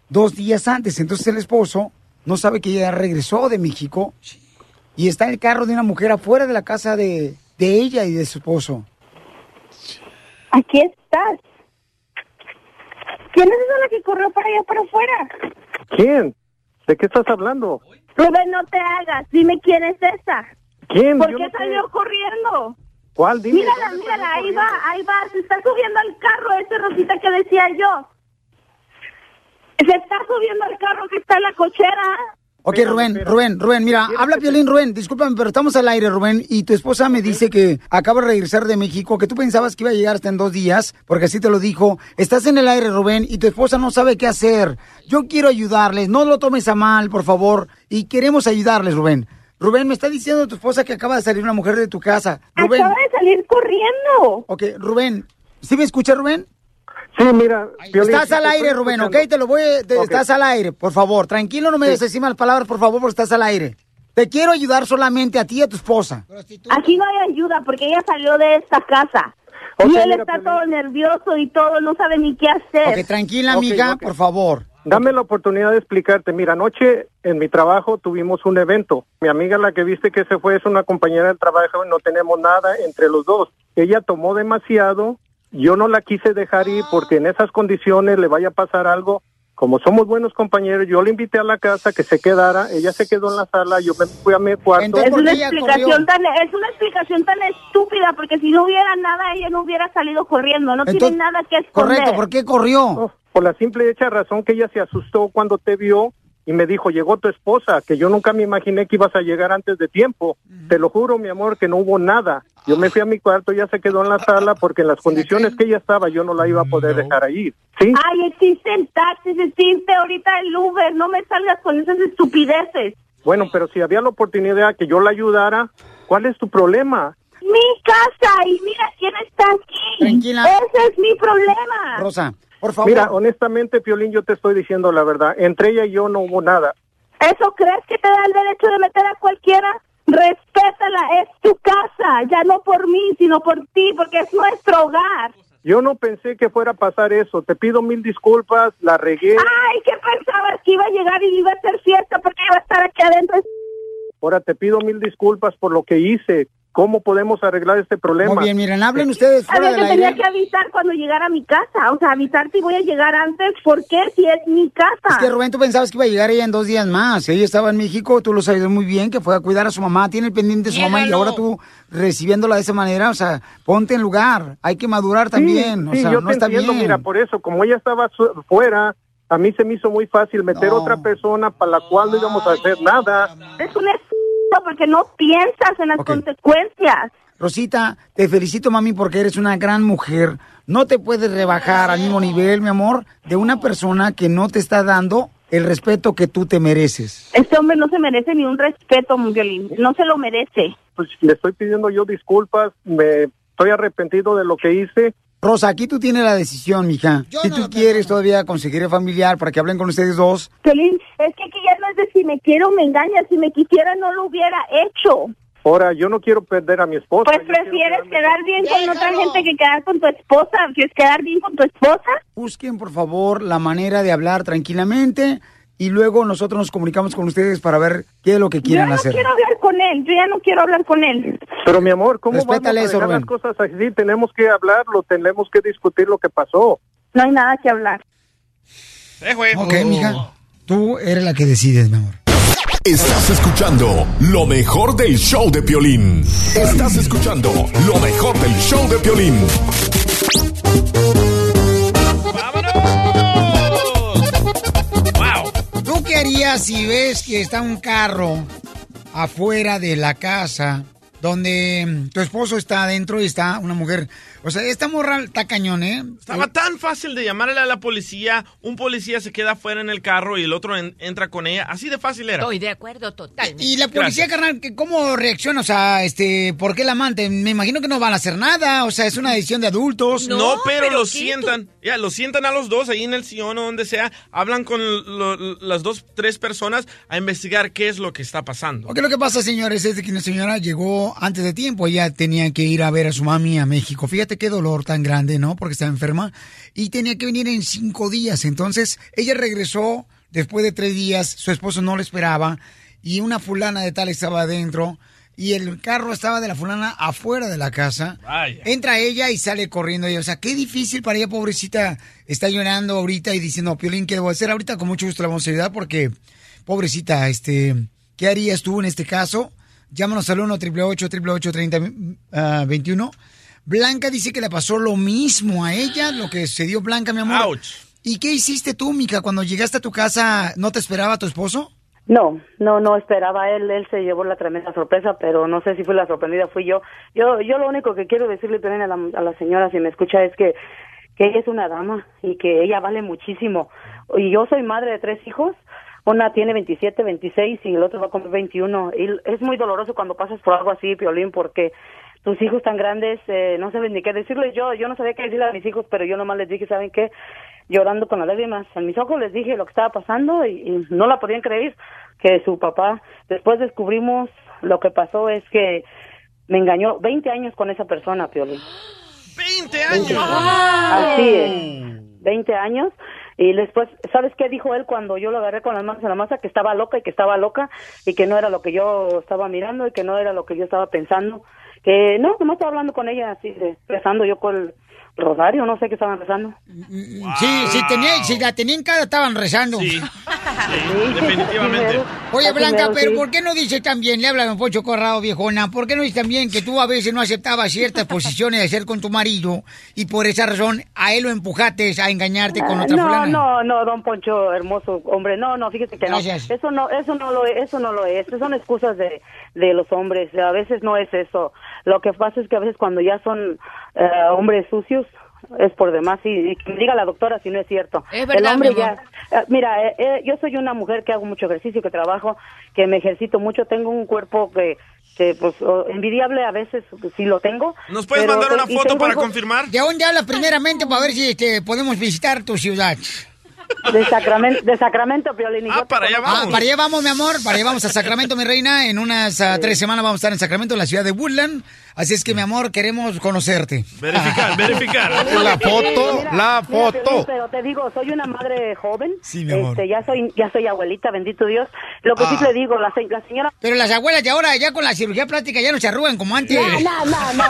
dos días antes. Entonces el esposo no sabe que ella regresó de México y está en el carro de una mujer afuera de la casa de, de ella y de su esposo. Aquí estás. ¿Quién es esa la que corrió para allá para afuera? ¿Quién? ¿De qué estás hablando? Rubén, no te hagas. Dime quién es esa. ¿Quién? ¿Por Yo qué no sé. salió corriendo? ¿Cuál? Dime. Mírala, mírala, ahí va, ahí va. Se está subiendo al carro ese Rosita que decía yo. Se está subiendo al carro que está en la cochera. Ok, Rubén, Rubén, Rubén, mira, habla Piolín, Rubén, discúlpame, pero estamos al aire, Rubén, y tu esposa me dice que acaba de regresar de México, que tú pensabas que iba a llegar hasta en dos días, porque así te lo dijo. Estás en el aire, Rubén, y tu esposa no sabe qué hacer. Yo quiero ayudarles, no lo tomes a mal, por favor, y queremos ayudarles, Rubén. Rubén, me está diciendo tu esposa que acaba de salir una mujer de tu casa. Rubén. Acaba de salir corriendo. Ok, Rubén. ¿Sí me escucha, Rubén? Sí, mira. Piolín, Estás sí al aire, Rubén, ¿ok? escuchando. Te lo voy a... te- Ok. Estás al aire, por favor. Tranquilo, no me des encima las palabras, por favor, porque estás al aire. Te quiero ayudar solamente a ti y a tu esposa. Aquí no hay ayuda porque ella salió de esta casa. Ok, y él mira, está Piolín. todo nervioso y todo, no sabe ni qué hacer. Ok, tranquila, Ok, amiga, ok. por favor. Dame la oportunidad de explicarte. Mira, anoche en mi trabajo tuvimos un evento. Mi amiga, la que viste que se fue, es una compañera del trabajo y no tenemos nada entre los dos. Ella tomó demasiado. Yo no la quise dejar ir porque en esas condiciones le vaya a pasar algo. Como somos buenos compañeros, yo le invité a la casa que se quedara. Ella se quedó en la sala, yo me fui a mi cuarto. es una explicación tan es una explicación tan estúpida porque si no hubiera nada ella no hubiera salido corriendo no tiene nada que esconder qué corrió? Por la simple y hecha razón que ella se asustó cuando te vio y me dijo, llegó tu esposa, que yo nunca me imaginé que ibas a llegar antes de tiempo. Te lo juro, mi amor, que no hubo nada. Yo me fui a mi cuarto, ella se quedó en la sala porque en las condiciones que ella estaba yo no la iba a poder dejar ahí. ¿Sí? ay existen taxis existe ahorita el Uber no me salgas con esas estupideces Bueno, pero si había la oportunidad que yo la ayudara, ¿cuál es tu problema? mi casa y mira quién está aquí Tranquila. ese es mi problema Rosa, por favor. Mira, honestamente, Piolín, yo te estoy diciendo la verdad. Entre ella y yo no hubo nada. ¿Eso crees que te da el derecho de meter a cualquiera? Respétala, es tu casa, ya no por mí, sino por ti, porque es nuestro hogar. Yo no pensé que fuera a pasar eso. Te pido mil disculpas, la regué. Ay, ¿qué pensabas? Que iba a llegar y iba a hacer fiesta porque iba a estar aquí adentro. Ahora te pido mil disculpas por lo que hice. ¿Cómo podemos arreglar este problema? Muy bien, miren, hablen ustedes A fuera te tenía aire. que avisar cuando llegara a mi casa. O sea, avisarte y voy a llegar antes. ¿Por qué? Si es mi casa. Es que Rubén, tú pensabas que iba a llegar ella en dos días más. Ella estaba en México, tú lo sabes muy bien, que fue a cuidar a su mamá, tiene el pendiente de su mamá y ahora tú recibiéndola de esa manera, o sea, ponte en lugar. Hay que madurar también, o sí, sea, yo no te está entiendo, bien. mira, por eso, como ella estaba su- fuera, a mí se me hizo muy fácil meter otra persona para la cual no íbamos a hacer nada. Es un porque no piensas en las consecuencias. Rosita, te felicito, mami, porque eres una gran mujer. No te puedes rebajar al mismo nivel, mi amor, de una persona que no te está dando el respeto que tú te mereces. Este hombre no se merece ni un respeto, Violín. No se lo merece. Pues le estoy pidiendo yo disculpas, me estoy arrepentido de lo que hice. Rosa, aquí tú tienes la decisión, mija. si tú quieres todavía conseguir el familiar para que hablen con ustedes dos, Violín, es que aquí ya no es de si me quiere o me engaña. Si me quisiera, no lo hubiera hecho. Ahora, yo no quiero perder a mi esposa. Pues prefieres quedar bien con otra gente que quedar con tu esposa. ¿Quieres quedar bien con tu esposa? busquen por favor la manera de hablar tranquilamente y luego nosotros nos comunicamos con ustedes para ver qué es lo que Yo quieren no hacer. quiero hablar con él. Yo ya no quiero hablar con él. Pero mi amor, ¿cómo Respétale vamos a eso, dejar las cosas así? Tenemos que hablarlo, tenemos que discutir lo que pasó. No hay nada que hablar. Ok, mija, tú eres la que decides, mi amor. Estás escuchando lo mejor del show de Piolín. Estás escuchando lo mejor del show de Piolín. Si ves que está un carro afuera de la casa donde tu esposo está adentro y está una mujer? O sea, esta morra está cañón, ¿eh? Estaba tan fácil de llamarle a la policía. Un policía se queda afuera en el carro y el otro en- entra con ella. Así de fácil era. Estoy de acuerdo totalmente. Y la policía, carnal, ¿qué- ¿cómo reacciona? O sea, este, ¿por qué la amante? Me imagino que no van a hacer nada. O sea, es una decisión de adultos. No, pero, los sientan. Ya, los sientan a los dos ahí en el sillón o donde sea. Hablan con lo- las dos, tres personas a investigar qué es lo que está pasando. Porque lo que pasa, señores, es que una señora llegó antes de tiempo. Ella tenía que ir a ver a su mami a México. Fíjate qué dolor tan grande, ¿no? Porque estaba enferma. Y tenía que venir en cinco días. Entonces, ella regresó después de tres días. Su esposo no le esperaba. Y una fulana de tal estaba adentro. Y el carro estaba de la fulana afuera de la casa. Vaya. Entra ella y sale corriendo ella. O sea, qué difícil para ella, pobrecita. Está llorando ahorita y diciendo, Piolín, ¿qué debo hacer? Ahorita con mucho gusto la vamos a ayudar porque, pobrecita, este, ¿qué harías tú en este caso? Llámanos al 1 888 3021 Blanca dice que le pasó lo mismo a ella, lo que se dio Blanca, mi amor. ¿Y qué hiciste tú, Mica, cuando llegaste a tu casa? ¿No te esperaba tu esposo? No, no, no esperaba él, él se llevó la tremenda sorpresa, pero no sé si fue la sorprendida, fui yo. Yo, yo lo único que quiero decirle también a la, a la señora, si me escucha, es que, que ella es una dama y que ella vale muchísimo. Y yo soy madre de tres hijos, Una tiene 27, 26 y el otro va a cumplir 21. Y es muy doloroso cuando pasas por algo así, Piolín, porque tus hijos tan grandes eh, no saben ni qué decirles. Yo yo no sabía qué decirle a mis hijos, pero yo nomás les dije, ¿saben qué? Llorando con las lágrimas en mis ojos les dije lo que estaba pasando y, y no la podían creer que su papá, después descubrimos lo que pasó es que me engañó 20 años con esa persona, Piolín. 20 años. Así es. 20 años. Y después, ¿sabes qué dijo él cuando yo lo agarré con las manos en la masa? Que estaba loca y que estaba loca y que no era lo que yo estaba mirando y que no era lo que yo estaba pensando. Que no, nomás estaba hablando con ella así, de, rezando yo con rosario, no sé qué estaban rezando. Sí, sí, tenía, si la tenían cara estaban rezando. definitivamente. Oye, Blanca, pero sí. ¿por qué no dice también, le habla a don Pocho Corrado, viejona, ¿por qué no dice también que tú a veces no aceptabas ciertas posiciones de ser con tu marido y por esa razón a él lo empujaste a engañarte con otra no, fulana? no, no, don Poncho, hermoso hombre, no, no, fíjese que Gracias. no, eso no, eso no lo, eso no lo es, son excusas de, de los hombres, a veces no es eso, lo que pasa es que a veces cuando ya son eh, hombres sucios es por demás y, y que me diga la doctora si no es cierto. Es verdad, El hombre mi amor. ya, eh, mira, eh, eh, yo soy una mujer que hago mucho ejercicio, que trabajo, que me ejercito mucho, tengo un cuerpo que que pues oh, envidiable a veces sí lo tengo. ¿Nos puedes pero mandar una foto para hijos- confirmar? ¿De dónde hablas primeramente para ver si este, podemos visitar tu ciudad? De Sacramento, de Sacramento, Piolín. y yo te conozco. Ah, para allá vamos, mi amor. Para allá vamos a Sacramento, mi reina. En unas ah, tres semanas vamos a estar en Sacramento, en la ciudad de Woodland. Así es que, mi amor, queremos conocerte. Verificar, verificar. La foto, la Mira, Piolín, foto. pero te digo, soy una madre joven. Sí, mi amor. Este, ya soy, ya soy abuelita, bendito Dios. Lo que sí Ah. te digo, la, la señora. Pero las abuelas de ahora, ya con la cirugía plástica, ya no se arrugan como antes. No, no, no, no.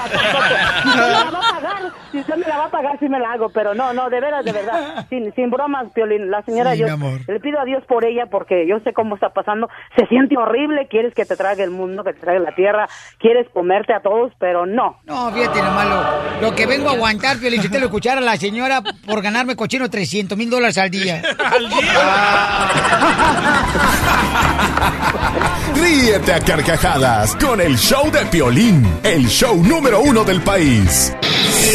Si usted me la va a pagar, si usted me la va a pagar, sí me la hago, pero no, no, de veras, de verdad, sin, sin bromas, Piolín, la señora, Sí, yo le pido a Dios por ella porque yo sé cómo está pasando, se siente horrible, quieres que te trague el mundo, que te trague la tierra, quieres comerte a todos, pero no. No, fíjate nomás lo, lo que vengo a aguantar, Piolín, si te lo escuchara a la señora por ganarme cochino 300 mil dólares al día. Al Ríete a carcajadas con el show de Piolín, el show número uno del país.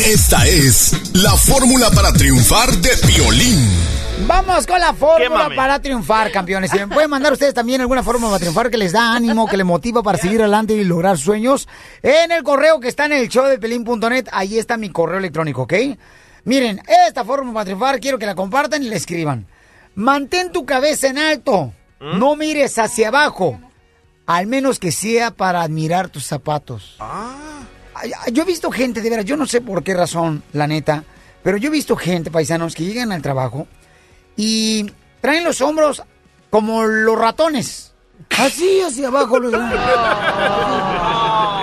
Esta es la fórmula para triunfar de Piolín. Vamos con la fórmula para triunfar, campeones. Si me pueden mandar ustedes también alguna fórmula para triunfar que les da ánimo, que les motiva para seguir adelante y lograr sueños, en el correo que está en el show de pelín.net, ahí está mi correo electrónico, ¿ok? Miren, esta fórmula para triunfar quiero que la compartan y la escriban. Mantén tu cabeza en alto, no mires hacia abajo, al menos que sea para admirar tus zapatos. Ay, Yo he visto gente, de veras, yo no sé por qué razón, la neta, pero yo he visto gente, paisanos, que llegan al trabajo y traen los hombros como los ratones. Así hacia abajo los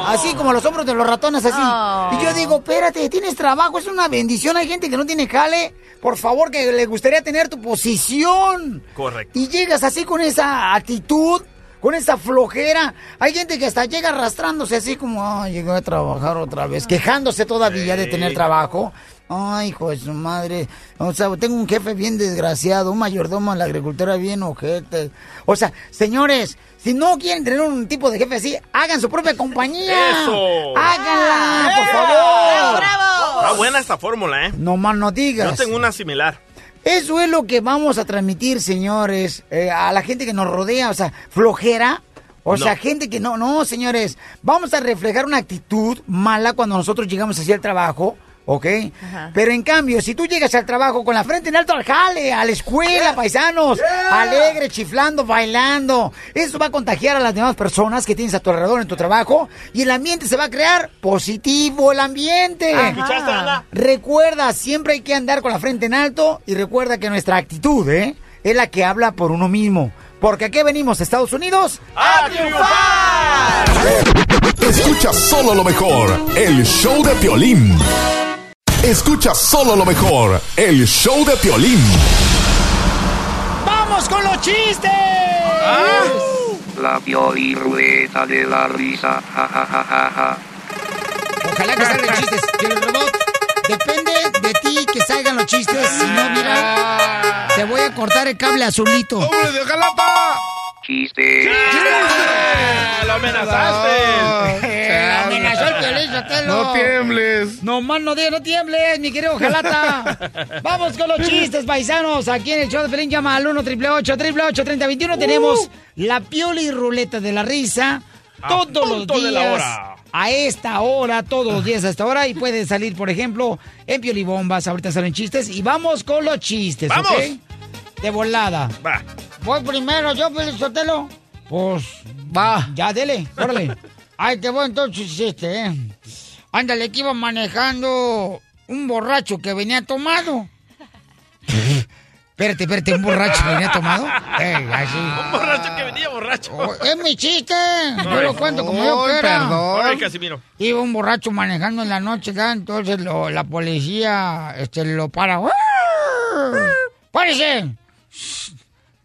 Así como los hombros de los ratones, así. Y yo digo, espérate, tienes trabajo, es una bendición. Hay gente que no tiene jale. Por favor, que le gustaría tener tu posición. Correcto. Y llegas así con esa actitud, con esa flojera. Hay gente que hasta llega arrastrándose así como, ay, llegué a trabajar otra vez, quejándose todavía de tener trabajo. Ay, hijo de su madre. O sea, tengo un jefe bien desgraciado, un mayordomo en la agricultura bien ojete. O sea, señores, si no quieren tener un tipo de jefe así, hagan su propia compañía. ¡Eso! Háganla, por ¡Bravo, favor. Está buena esta fórmula, ¿eh? No más no digas. Yo tengo una similar. Eso es lo que vamos a transmitir, señores, eh, a la gente que nos rodea, o sea, flojera. O No. sea, gente que no, no, señores, vamos a reflejar una actitud mala cuando nosotros llegamos hacia el trabajo, ¿ok? Ajá. Pero en cambio, si tú llegas al trabajo con la frente en alto al jale, a la escuela, paisanos, alegre, chiflando, bailando, eso va a contagiar a las demás personas que tienes a tu alrededor en tu trabajo y el ambiente se va a crear positivo, el ambiente. Ajá. ¿Escuchaste, Ana? Recuerda, siempre hay que andar con la frente en alto y recuerda que nuestra actitud, ¿eh? Es la que habla por uno mismo. Porque aquí venimos, Estados Unidos, ¡A triunfar! Escucha solo lo mejor, el show de Piolín. Escucha solo lo mejor, el show de Piolín. ¡Vamos con los chistes! La rueda de la risa. Ja, ja, ja, ja, ja. Ojalá que salgan chistes. Y el robot, depende de ti que salgan los chistes. Si no, mira, te voy a cortar el cable azulito. ¡Hombre de Chiste. ¡Lo amenazaste! Empezó el Piolín, Sotelo. No tiembles. No más no no tiembles, mi querido Jalata. Vamos con los chistes, paisanos. Aquí en el show de Pelín llama al 1 888 3021 Tenemos la Pioli Ruleta de la Risa. A Todos los días. de la hora. A esta hora, todos los días a esta hora. Y pueden salir, por ejemplo, en Piolibombas. Ahorita salen chistes. Y vamos con los chistes, ¡Vamos! ¿ok? De volada. Va. Voy primero, yo, Pelín Sotelo. Pues, va. Ya, dele, órale. Ay, te voy entonces, este, ¿eh? Ándale, que iba manejando un borracho que venía tomado. espérate, espérate, un borracho que venía tomado. Ey, así. Un borracho que venía borracho. Oh, es mi chiste. Yo lo cuento como yo quiera. perdón. Ay, Casimiro. Iba un borracho manejando en la noche, ¿verdad? entonces lo- la policía este, lo para. ¡Párese!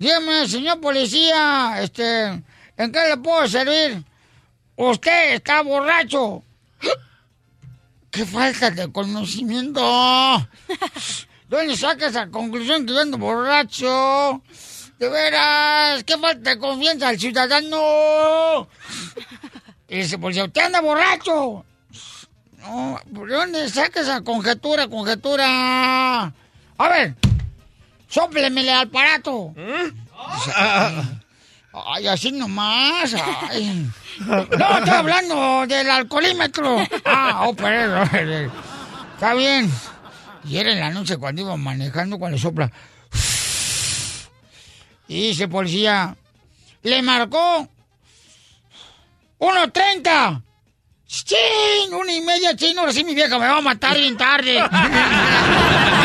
Dígame, señor policía, este, ¿en qué le puedo servir? Usted está borracho. ¡Qué falta de conocimiento! ¿Dónde saca esa conclusión que yo ando borracho? De veras, qué falta de confianza al ciudadano. Y dice, policía, usted anda borracho. No, ¿por dónde saca esa conjetura, conjetura? A ver, sóplemele al aparato. Dice, Ay, ay, así nomás. Ay. No, estoy hablando del alcoholímetro. Ah, oh, perdón. Está bien. Y era en la noche cuando iba manejando, cuando sopla. Y dice policía, le marcó 1.30. ¡Chin! Una y media, chino. Ahora sí mi vieja me va a matar bien tarde.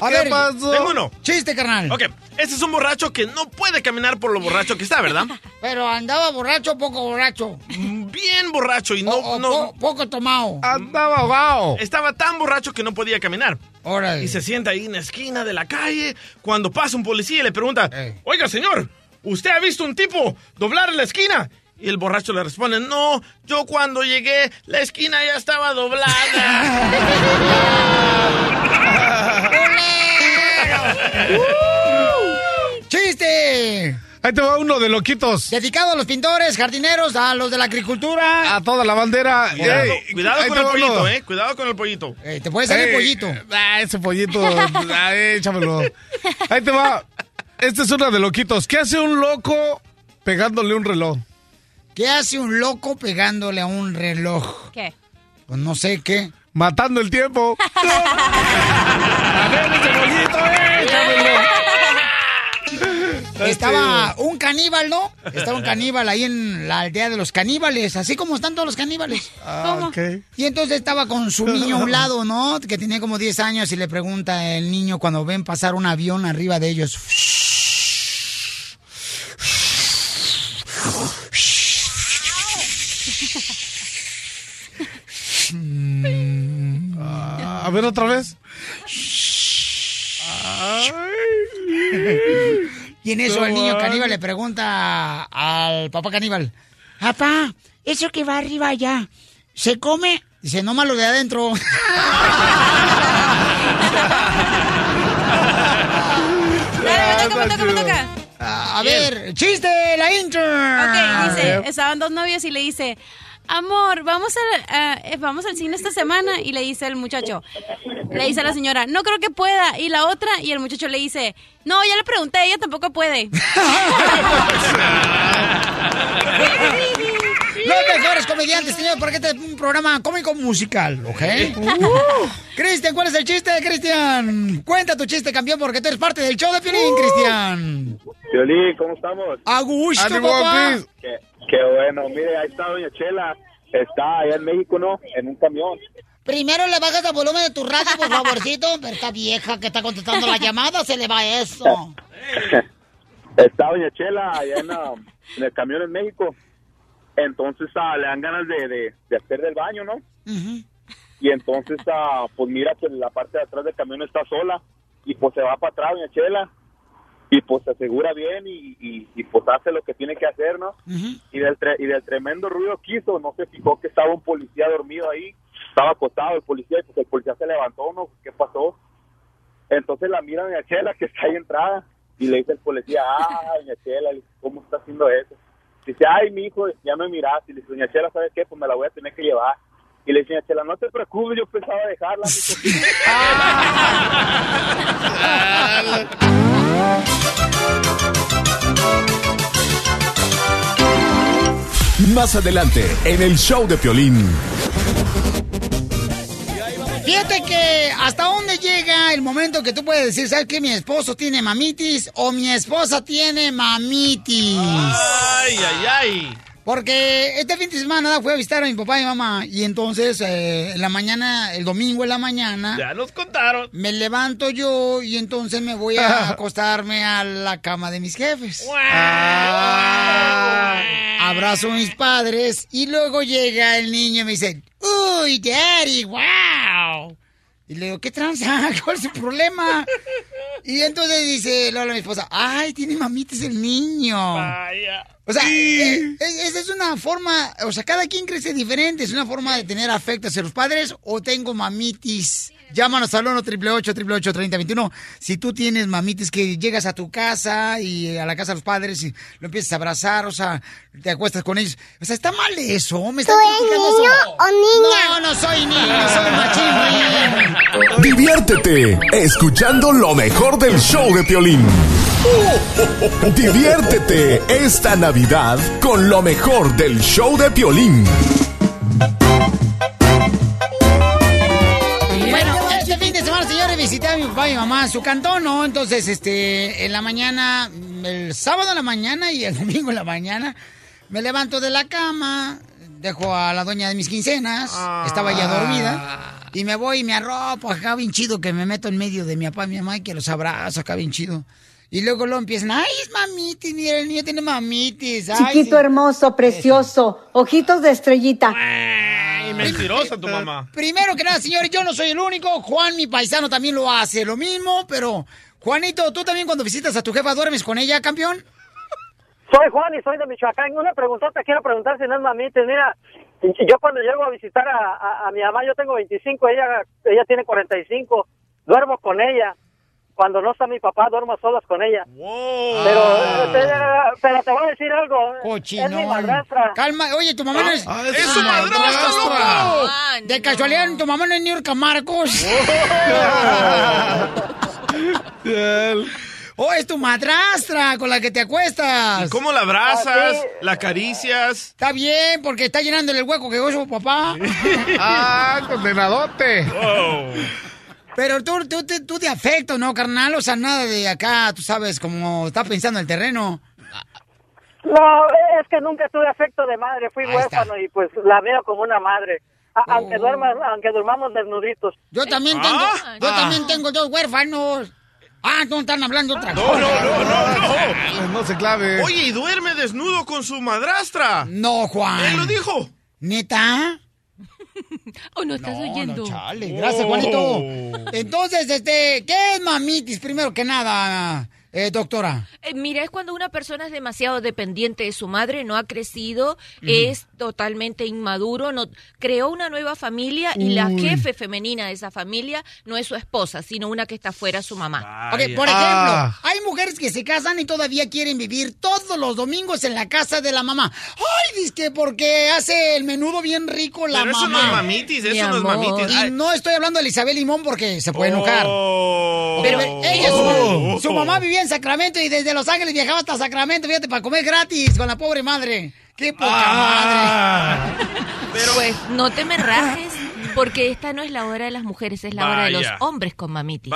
A ¿Qué ver, pasó? Tengo uno. Chiste, carnal. Ok, este es un borracho que no puede caminar por lo borracho que está, ¿verdad? Pero andaba borracho poco borracho. Bien borracho y no... O- o no po- poco tomado. Andaba ahogado. Estaba tan borracho que no podía caminar. Órale. Y se sienta ahí en la esquina de la calle cuando pasa un policía y le pregunta, oiga señor, ¿usted ha visto un tipo doblar en la esquina? Y el borracho le responde, no, yo cuando llegué la esquina ya estaba doblada. ¡Chiste! Ahí te va uno de loquitos. Dedicado a los pintores, jardineros, a los de la agricultura. A toda la bandera. Cuidado, Ey, cuidado ahí con el uno. pollito, eh, cuidado con el pollito. te puede salir Ey, pollito. Ah, ese pollito. ah, échamelo. Ahí te va. Este es uno de loquitos. ¿Qué hace un loco pegándole un reloj? ¿Qué hace un loco pegándole a un reloj? ¿Qué? Pues no sé qué. Matando el tiempo. A ver, eh. Estaba un caníbal, ¿no? Estaba un caníbal ahí en la aldea de los caníbales, así como están todos los caníbales. Ah, ok. Y entonces estaba con su niño a un lado, ¿no? Que tenía como 10 años y le pregunta el niño cuando ven pasar un avión arriba de ellos. Ver otra vez. Y en eso el niño caníbal le pregunta al papá caníbal, papá, eso que va arriba allá, ¿se come? Dice, no malo de adentro. Dale, me toca, me toca, me toca. A ver, chiste, la intro. Ok, dice, estaban dos novios y le dice, amor, vamos al, a- eh, vamos al cine esta semana. Y le dice el muchacho, le dice a la señora, no creo que pueda. Y la otra, y el muchacho le dice, no, ya le pregunté, ella tampoco puede. Los mejores comediantes, señor, porque este es un programa cómico musical, ¿ok? Cristian, ¿cuál es el chiste, Cristian? Cuenta tu chiste, campeón, porque tú eres parte del show de Piolín, Cristian. Violín, ¿cómo estamos? A gusto, papá. Qué, qué bueno, mire, ahí está Doña Chela. Está allá en México, ¿no? En un camión. Primero le bajas el volumen de tu radio, por favorcito. Pero esta vieja que está contestando la llamada, se le va eso. Está Doña Chela allá en, en el camión en México. Entonces ah, le dan ganas de, de, de hacer del baño, ¿no? Y entonces, ah, pues mira que la parte de atrás del camión está sola. Y pues se va para atrás Doña Chela. Y pues se asegura bien y, y, y, pues hace lo que tiene que hacer, ¿no? y del, tre- y del tremendo ruido que hizo, no se fijó que estaba un policía dormido ahí, estaba acostado el policía, y pues el policía se levantó, ¿no? ¿Qué pasó? Entonces la miran a Chela que está ahí entrada Y le dice el policía, ah, doña Chela, ¿cómo está haciendo eso? Dice, ay, mi hijo, ya me miraste. Y le dice, doña Chela, ¿sabes qué? Pues me la voy a tener que llevar. Y le dice, doña Chela, no te preocupes, yo pensaba dejarla. mijo". Más adelante, en el show de Piolín. Fíjate que hasta dónde llega el momento que tú puedes decir, ¿sabes qué? Mi esposo tiene mamitis o mi esposa tiene mamitis. Ay, ay, ay. Porque este fin de semana fui a visitar a mi papá y mi mamá y entonces eh, en la mañana, el domingo en la mañana, Ya nos contaron. me levanto yo y entonces me voy a acostarme a la cama de mis jefes. Ah, abrazo a mis padres y luego llega el niño y me dice, ¡Uy, daddy, wow! Y le digo, ¿qué tranza? ¿Cuál es su problema? Y entonces dice Lola, mi esposa, ¡ay, tiene mamitis el niño! O sea, eh, esa es una forma, o sea, cada quien crece diferente, es una forma de tener afecto hacia los padres o tengo mamitis. Llámanos al 1 888 3021 Si tú tienes mamitis que llegas a tu casa y a la casa de los padres y lo empiezas a abrazar, o sea, te acuestas con ellos. O sea, está mal eso. ¿Me ¿Tú están eres niño eso? o niña? No, no soy niño, soy machín. Diviértete escuchando lo mejor del show de Piolín. Diviértete esta Navidad con lo mejor del show de Piolín. Bueno, este fin de semana, señores, visité a mi papá y mi mamá en su cantón, ¿no? Entonces, este, en la mañana, el sábado en la mañana y el domingo en la mañana, me levanto de la cama, dejo a la doña de mis quincenas, estaba ya dormida, y me voy y me arropo acá bien chido, que me meto en medio de mi papá y mi mamá y que los abrazo acá bien chido. Y luego lo empiezan, ay, es mamitis, mira, el niño tiene mamitis. ay, Chiquito sí". hermoso, precioso, ojitos de estrellita. Mentirosa tu mamá. Primero que nada, señores, yo no soy el único. Juan, mi paisano, también lo hace lo mismo, pero... Juanito, ¿tú también cuando visitas a tu jefa duermes con ella, campeón? Soy Juan y soy de Michoacán. Una preguntota quiero preguntar si no es mamitis. Mira, yo cuando llego a visitar a, a- a mi mamá, yo tengo 25, ella ella tiene 45. Duermo con ella. Cuando no está mi papá, duermo a solas con ella. Pero, eh, pero te voy a decir algo. Es mi Cochinón. madrastra. Calma, oye, tu mamá no es... Ah, es su madrastra, loco! De casualidad, tu mamá no es Niurka Marcos. oh, es tu madrastra con la que te acuestas. ¿Y cómo la abrazas? ¿La acaricias? Está bien, porque está llenándole el hueco que dejó su papá. ¡Ah, condenadote! Pero tú, tú, tú, tú de afecto, ¿no, carnal? O sea, nada de acá, tú sabes, como está pensando el terreno. No, es que nunca tuve afecto de madre. Fui huérfano y pues la veo como una madre. A- Aunque, duerma, aunque durmamos desnuditos. Yo también tengo, yo también tengo dos huérfanos. Ah, no están hablando otra No, cosa. no, no, no, no. No se clave. Oye, ¿y duerme desnudo con su madrastra? No, Juan. Él lo dijo. ¿Neta? Oh, no estás oyendo. Chale, gracias, Juanito. Entonces, este, ¿qué es mamitis? Primero que nada, eh, doctora. Eh, mira, es cuando una persona es demasiado dependiente de su madre, no ha crecido, es totalmente inmaduro, no creó una nueva familia y la jefe femenina de esa familia no es su esposa, sino una que está fuera su mamá. Ok, por ejemplo, hay mujeres que se casan y todavía quieren vivir todos los domingos en la casa de la mamá. Ay, dice que porque hace el menudo bien rico la Pero eso mamá. no es mamitis, eso no es mamitis. Y no estoy hablando de Elizabeth Limón porque se puede enojar. Oh. Pero ella, su, su mamá vivía en Sacramento y desde Los Ángeles viajaba hasta Sacramento, fíjate, para comer gratis con la pobre madre. ¡Qué poca Ah. Pero pues no te me rajes, porque esta no es la hora de las mujeres, es la hora de los Vaya. hombres con mamitis.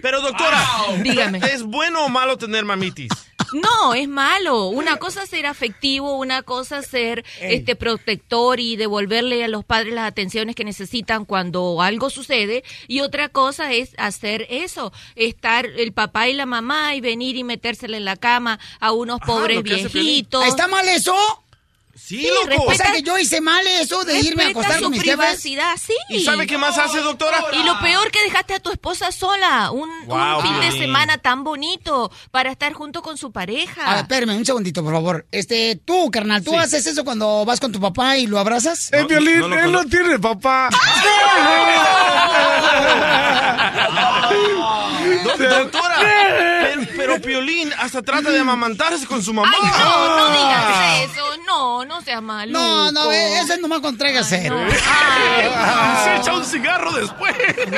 Pero doctora, Dígame. ¿es bueno o malo tener mamitis? No, es malo. Una cosa es ser afectivo, una cosa es ser este protector y devolverle a los padres las atenciones que necesitan cuando algo sucede y otra cosa es hacer eso, estar el papá y la mamá y venir y metérsele en la cama a unos pobres viejitos. ¿Está mal eso? Sí, Sí, loco. O sea que yo hice mal eso de irme a acostar su con mis jefes. privacidad, sí. ¿Y sabe qué más hace, doctora? Y lo peor que dejaste a tu esposa sola, un, fin de semana tan bonito para estar junto con su pareja. A ver, espérame un segundito, por favor. Este, tú, carnal, ¿tú Sí. haces eso cuando vas con tu papá y lo abrazas? El violín, él no tiene papá. doctora, pero, pero Piolín hasta trata de amamantarse con su mamá. Ay, no, no digas eso. No, no seas malo. No, no, eh, ese nomás con traiga cero. Se echa un cigarro después.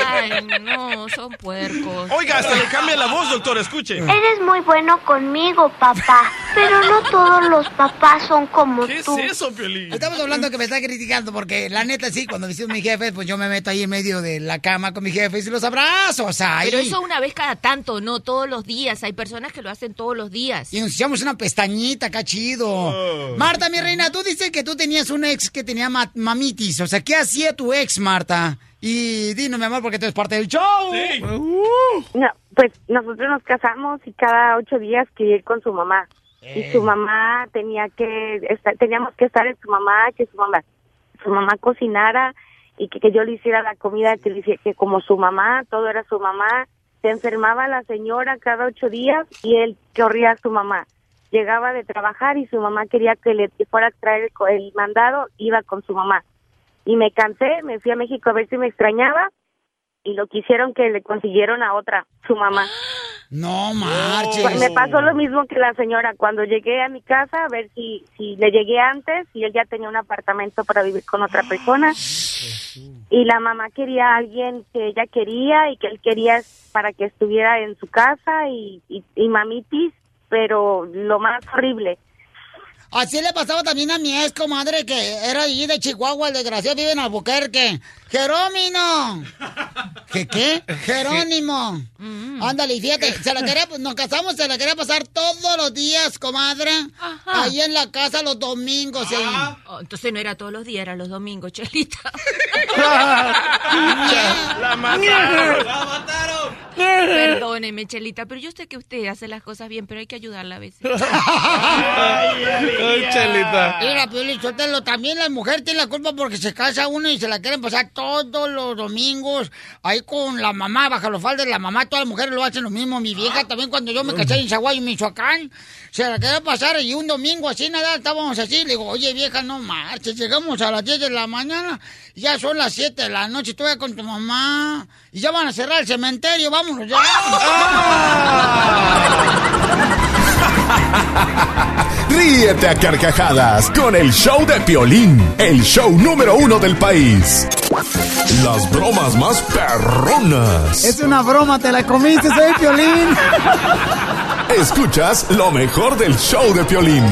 Ay, no, son puercos. Oiga, hasta le cambia la voz, doctor, escuche. Eres muy bueno conmigo, papá, pero no todos los papás son como ¿Qué es tú. eso, Piolín? Estamos hablando que me está criticando porque la neta sí, cuando visito a mi jefe, pues yo me meto ahí en medio de la cama con mi jefe y los abrazo, o sea, Pero ahí- eso una vez cada tanto, no todos los días. Hay personas que lo hacen todos los días. Y nos echamos una pestañita, acá chido. Marta, mi reina, tú dices que tú tenías un ex que tenía ma- mamitis. O sea, ¿qué hacía tu ex, Marta? Y dinos, mi amor, porque tú eres parte del show. No, pues nosotros nos casamos y cada ocho días quería ir con su mamá. Y su mamá tenía que, estar, teníamos que estar en su mamá, que su mamá, su mamá cocinara y que, que yo le hiciera la comida, que, le hiciera- que como su mamá, todo era su mamá. Se enfermaba la señora cada ocho días y él corría a su mamá. Llegaba de trabajar y su mamá quería que le fuera a traer el, mandado, iba con su mamá. Y me cansé, me fui a México a ver si me extrañaba y lo quisieron que le consiguieron a otra, su mamá. No marches. Me pasó lo mismo que la señora cuando llegué a mi casa a ver si si le llegué antes y él ya tenía un apartamento para vivir con otra persona y la mamá quería a alguien que ella quería y que él quería para que estuviera en su casa y, y, mamitis pero lo más horrible Así le pasaba también a mi ex comadre que era allí de Chihuahua, el desgraciado vive en Albuquerque. ¡Jerónimo! ¿Qué qué? Jerónimo. Ándale, y fíjate, se la quería, nos casamos, se la quería pasar todos los días, comadre. Ahí en la casa los domingos. y ahí. Oh, entonces no era todos los días, era los domingos, Chelita. La mataron. Perdóneme, Chelita, pero yo sé que usted hace las cosas bien, pero hay que ayudarla a veces. Ay, Chelita. Mira. También la mujer tiene la culpa porque se casa uno y se la quieren pasar todos los domingos ahí con la mamá, baja los faldas. La mamá, todas las mujeres lo hacen lo mismo. Mi vieja también cuando yo me casé en Zaguayo, Michoacán, se la quería pasar y un domingo así, nada, estábamos así. Le digo, oye, vieja, no marches. Llegamos a las 10 de la mañana, ya son las 7 de la noche, estoy con tu mamá y ya van a cerrar el cementerio, vámonos ya. Ríete a carcajadas con el show de Piolín, el show número uno del país. Las bromas más perronas. Es una broma, te la comiste, soy Piolín. Escuchas lo mejor del show de Piolín.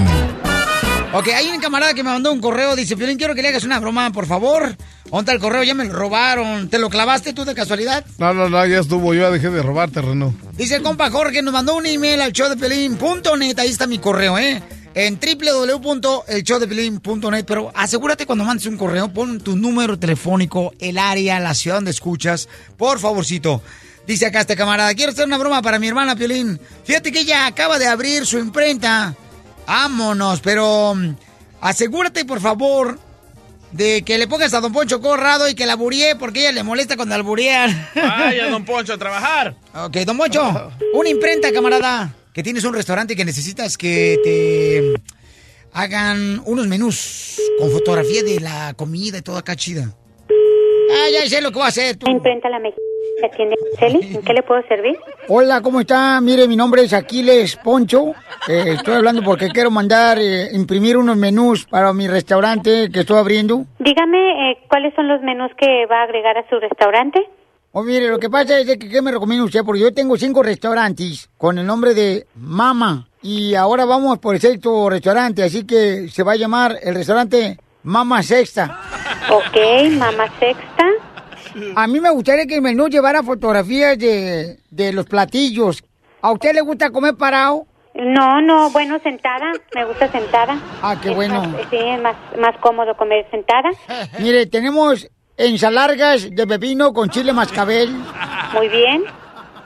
Ok, hay un camarada que me mandó un correo, dice, Piolín, quiero que le hagas una broma, por favor. ¿Dónde está el correo? Ya me lo robaron. ¿Te lo clavaste tú de casualidad? No, no, no, ya estuvo. Yo ya dejé de robar terreno. Dice el compa Jorge, nos mandó un email al showdepelín.net. Ahí está mi correo, ¿eh? En www.elshowdepelín.net. Pero asegúrate cuando mandes un correo, pon tu número telefónico, el área, la ciudad donde escuchas. Por favorcito. Dice acá este camarada, quiero hacer una broma para mi hermana Piolín. Fíjate que ella acaba de abrir su imprenta. Vámonos, pero mm, asegúrate, por favor, de que le pongas a Don Poncho Corrado y que la buríe porque ella le molesta cuando alburean. Vaya, don Poncho, a trabajar. Ok, Don Poncho, una imprenta, camarada, que tienes un restaurante y que necesitas que te hagan unos menús con fotografía de la comida y todo acá chida. Ah, ya sé lo que voy a hacer. tú. Imprenta la mexicana. ¿Atiende Celi? ¿En qué le puedo servir? Hola, ¿cómo está? Mire, mi nombre es Aquiles Poncho. Eh, estoy hablando porque quiero mandar eh, imprimir unos menús para mi restaurante que estoy abriendo. Dígame eh, cuáles son los menús que va a agregar a su restaurante. Oh, mire, lo que pasa es que ¿qué me recomienda usted? Porque yo tengo cinco restaurantes con el nombre de Mama. Y ahora vamos por el sexto restaurante, así que se va a llamar el restaurante Mama Sexta. Ok, mamá sexta. A mí me gustaría que el menú llevara fotografías de, de los platillos. ¿A usted le gusta comer parado? No, no, bueno, sentada. Me gusta sentada. Ah, qué Es bueno. más- sí, es más, más cómodo comer sentada. Mire, tenemos ensalargas de pepino con chile mascabel. Muy bien.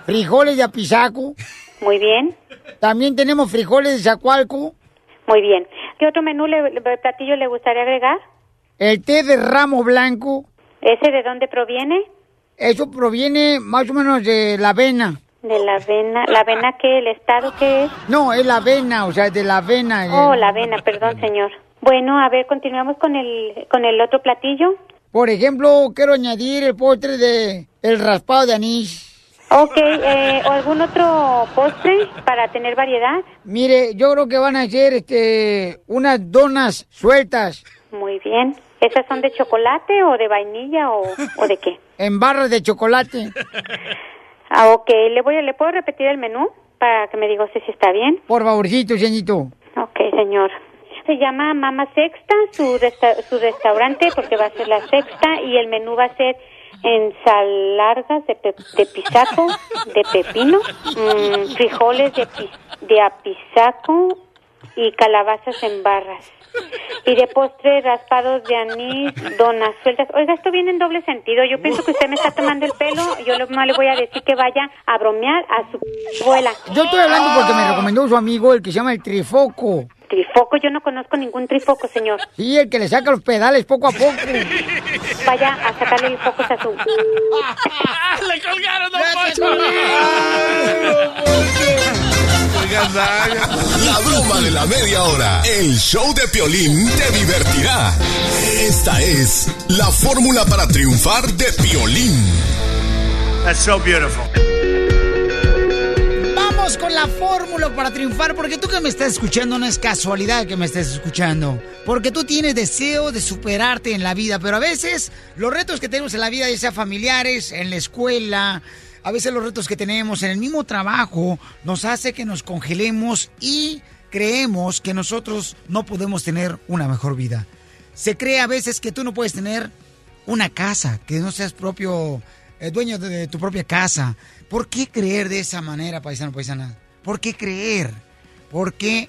Frijoles de apisaco. Muy bien. También tenemos frijoles de zacualco. Muy bien. ¿Qué otro menú, le, platillo le gustaría agregar? El té de ramo blanco. ¿Ese de dónde proviene? Eso proviene más o menos de la avena. De la avena. ¿La avena qué? ¿El estado qué es? No, es la avena, o sea, de la avena. Oh, la avena, perdón, señor. Bueno, a ver, continuamos con el, con el otro platillo. Por ejemplo, quiero añadir el postre de el raspado de anís. Ok, eh, ¿o algún otro postre para tener variedad? Mire, yo creo que van a ser este, unas donas sueltas. Muy bien. ¿Esas son de chocolate o de vainilla o, o de qué? En barras de chocolate. Ah, ok. ¿Le, voy a, ¿Le puedo repetir el menú para que me diga usted si está bien? Por favorcito, señorito. Ok, señor. Se llama Mama Sexta, su, resta- su restaurante, porque va a ser la sexta, y el menú va a ser ensalargas de, pe- de pisaco, de pepino, mm, frijoles de, pi- de apisaco y calabazas en barras. Y de postre, raspados de anís, donas sueltas. Oiga, esto viene en doble sentido. Yo pienso que usted me está tomando el pelo. Yo no le voy a decir que vaya a bromear a su abuela. Yo estoy hablando porque me recomendó su amigo, el que se llama el Trifoco. Trifoco, yo no conozco ningún trifoco, señor. Sí, el que le saca los pedales poco a poco. Vaya a sacarle los focos a su... ¡Le colgaron, don Poncho! La broma de la media hora. El show de Piolín te divertirá. Esta es la fórmula para triunfar de Piolín. That's so beautiful. Con la fórmula para triunfar, porque tú que me estás escuchando no es casualidad que me estés escuchando, porque tú tienes deseo de superarte en la vida, pero a veces los retos que tenemos en la vida, ya sea familiares, en la escuela, a veces los retos que tenemos en el mismo trabajo, nos hace que nos congelemos y creemos que nosotros no podemos tener una mejor vida. Se cree a veces que tú no puedes tener una casa, que no seas propio eh, dueño de tu propia casa. ¿Por qué creer de esa manera, paisano, paisana? ¿Por qué creer? ¿Por qué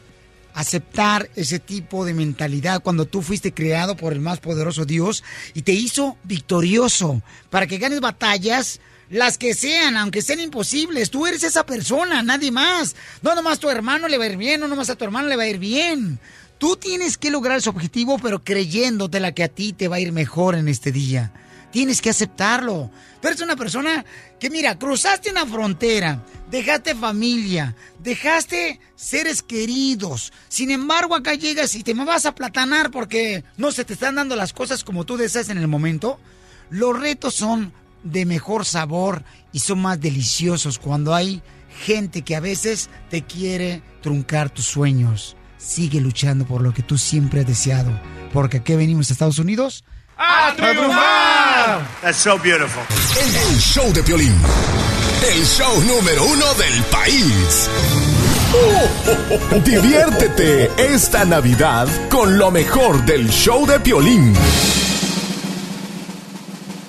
aceptar ese tipo de mentalidad cuando tú fuiste creado por el más poderoso Dios y te hizo victorioso para que ganes batallas? Las que sean, aunque sean imposibles, tú eres esa persona, nadie más. No nomás tu hermano le va a ir bien, no nomás a tu hermano le va a ir bien. Tú tienes que lograr ese objetivo, pero creyéndote la que a ti te va a ir mejor en este día. Tienes que aceptarlo. Tú eres una persona que, mira, cruzaste una frontera, dejaste familia, dejaste seres queridos. Sin embargo, acá llegas y te vas a platanar porque no se te están dando las cosas como tú deseas en el momento. Los retos son de mejor sabor y son más deliciosos cuando hay gente que a veces te quiere truncar tus sueños. Sigue luchando por lo que tú siempre has deseado. Porque aquí venimos a Estados Unidos ¡A triunfar! That's so beautiful. El show de Piolín. El show número uno del país. Diviértete esta Navidad con lo mejor del show de Piolín.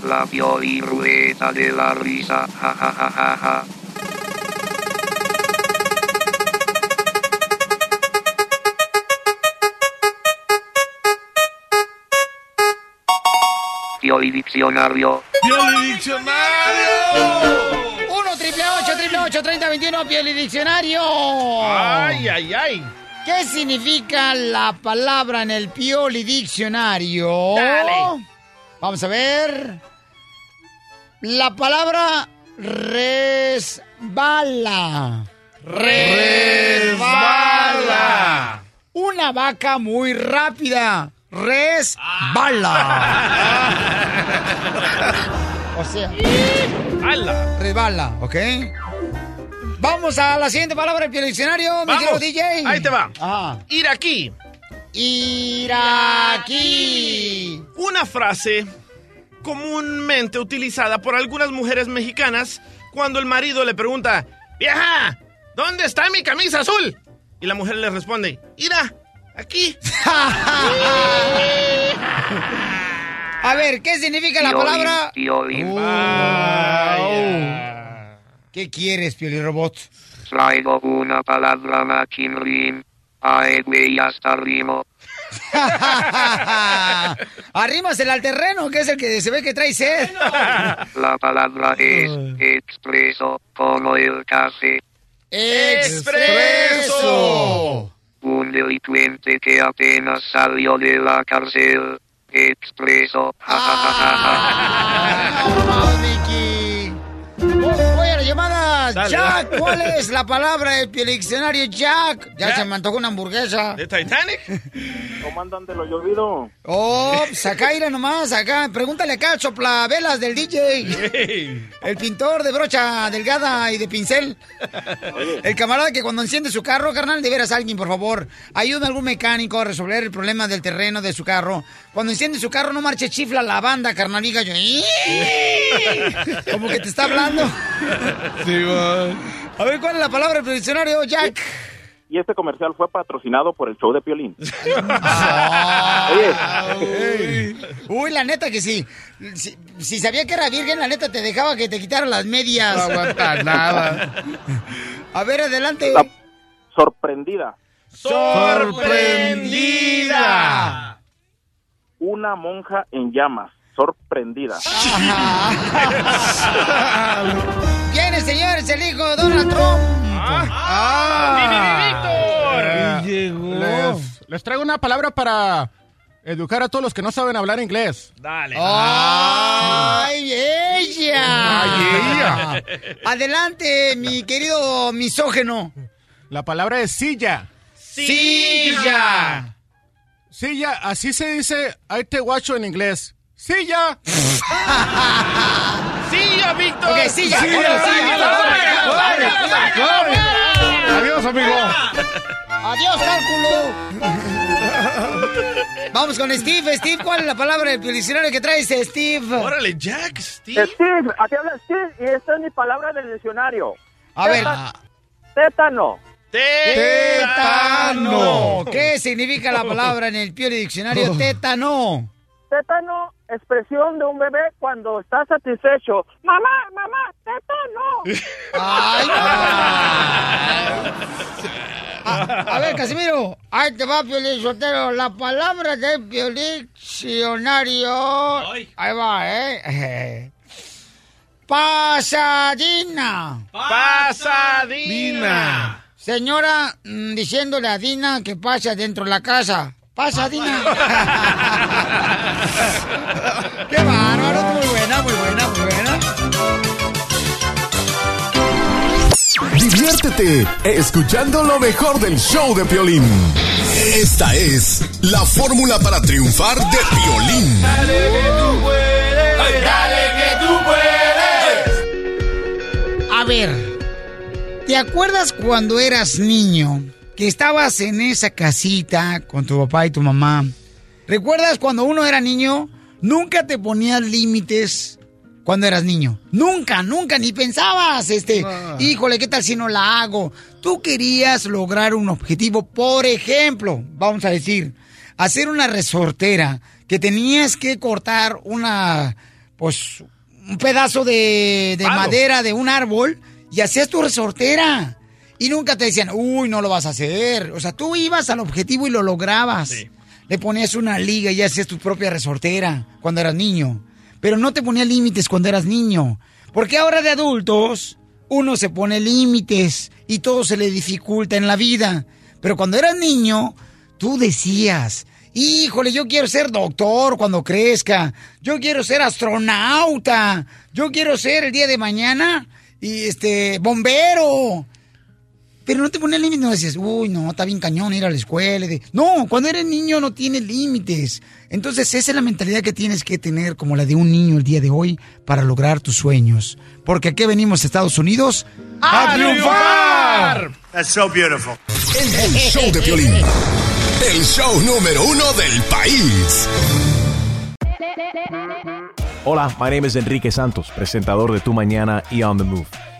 La Piolín-Rueda de la risa. Ja, ja, ja, ja, ja. Pioli Diccionario. ¡Pioli Diccionario! 1 triple 8 triple 8 30 21 Pioli Diccionario. ¡Ay, ay, ay! ¿Qué significa la palabra en el Pioli Diccionario? Dale. Vamos a ver. La palabra resbala. Resbala. Una vaca muy rápida. Resbala. o sea, ¡Hala! resbala, ¿ok? Vamos a la siguiente palabra del diccionario, mi querido. DJ. Ahí te va. Ajá. Ir aquí. Ir aquí. Una frase comúnmente utilizada por algunas mujeres mexicanas cuando el marido le pregunta, vieja, ¿dónde está mi camisa azul? Y la mujer le responde, ira, aquí. A ver, ¿qué significa la Piolín, palabra? Piolín. ¿Qué quieres, Pioli Robot? Traigo una palabra machinrín. Ae, güey, hasta rimo. Arrímasela al terreno, que es el que se ve que trae sed. La palabra es expreso, como el café. ¡Expreso! Un delincuente que apenas salió de la cárcel. Expreso. Vamos, Dale, Jack, dale. ¿cuál es la palabra del diccionario Jack? Ya Jack. se me antojó una hamburguesa. ¿De Titanic? ¿Cómo andan de lo llovido? Oh, pues acá, mira nomás, acá. Pregúntale acá al soplavelas del DJ. El pintor de brocha delgada y de pincel. El camarada que cuando enciende su carro, carnal, de veras alguien, por favor, ayuda a algún mecánico a resolver el problema del terreno de su carro. Cuando enciende su carro, no marche chifla la banda, carnal, diga yo. Como que te está hablando. A ver, ¿cuál es la palabra del diccionario, Jack? Y este comercial fue patrocinado por el show de Piolín. Oye. Uy, la neta que sí. Si, si sabía que era virgen, la neta te dejaba que te quitaran las medias. No aguanta nada. A ver, adelante. Sorprendida. Sorprendida. Una monja en llamas. Sorprendida. ¿Quién es, señores? El hijo de Donald Trump. ¡Ah! llegó. Les, les traigo una palabra para educar a todos los que no saben hablar inglés. Dale. ¡Ay, ella! Ay, ella. Adelante, mi querido misógeno. La palabra es silla. Silla. Silla, así se dice ahí te guacho en inglés. Silla. ¡Silla, Víctor! Ok, silla. Silla, silla. Adiós, amigo. Adiós, cálculo. Vamos con Steve. Steve, ¿cuál es la palabra del diccionario que traes, Steve? Órale, Jack, Steve. Steve, aquí habla Steve y esta es mi palabra del diccionario. A ver. Tétano. Tétano. Tétano. ¿Qué significa la palabra en el Pioli Diccionario? Tétano. Tétano, expresión de un bebé cuando está satisfecho. Mamá, mamá, tétano. Ay, a, a ver, Casimiro, ahí te va, Piolín Sotero. La palabra del Piolín Diccionario. Ahí va, ¿eh? Pasadina. Pasadina. Señora, mm, diciéndole a Dina que pasa dentro de la casa. Pasa, Dina. ¡Qué bárbaro! Muy buena, muy buena, muy buena. Diviértete escuchando lo mejor del show de Piolín. Esta es la fórmula para triunfar de Piolín. Dale que tú puedes, dale que tú puedes. A ver, ¿te acuerdas cuando eras niño que estabas en esa casita con tu papá y tu mamá? ¿Recuerdas cuando uno era niño? Nunca te ponías límites cuando eras niño. Nunca, nunca, ni pensabas, este, híjole, ¿qué tal si no la hago? Tú querías lograr un objetivo, por ejemplo, vamos a decir, hacer una resortera, que tenías que cortar una, pues, un pedazo de, de madera de un árbol y hacías tu resortera. Y nunca te decían, uy, no lo vas a hacer. O sea, tú ibas al objetivo y lo lograbas. Le ponías una liga y hacías tu propia resortera cuando eras niño. Pero no te ponías límites cuando eras niño. Porque ahora de adultos, uno se pone límites y todo se le dificulta en la vida. Pero cuando eras niño, tú decías, híjole, yo quiero ser doctor cuando crezca. Yo quiero ser astronauta. Yo quiero ser el día de mañana y este bombero. Pero no te pones límites, no decías, uy, no, está bien cañón ir a la escuela. de- No, cuando eres niño no tienes límites. Entonces esa es la mentalidad que tienes que tener como la de un niño el día de hoy para lograr tus sueños. Porque aquí venimos a Estados Unidos a, triunfar. That's so beautiful. El show de Piolín. El show número uno del país. Hola, my name is Enrique Santos, presentador de Tu Mañana y On the Move.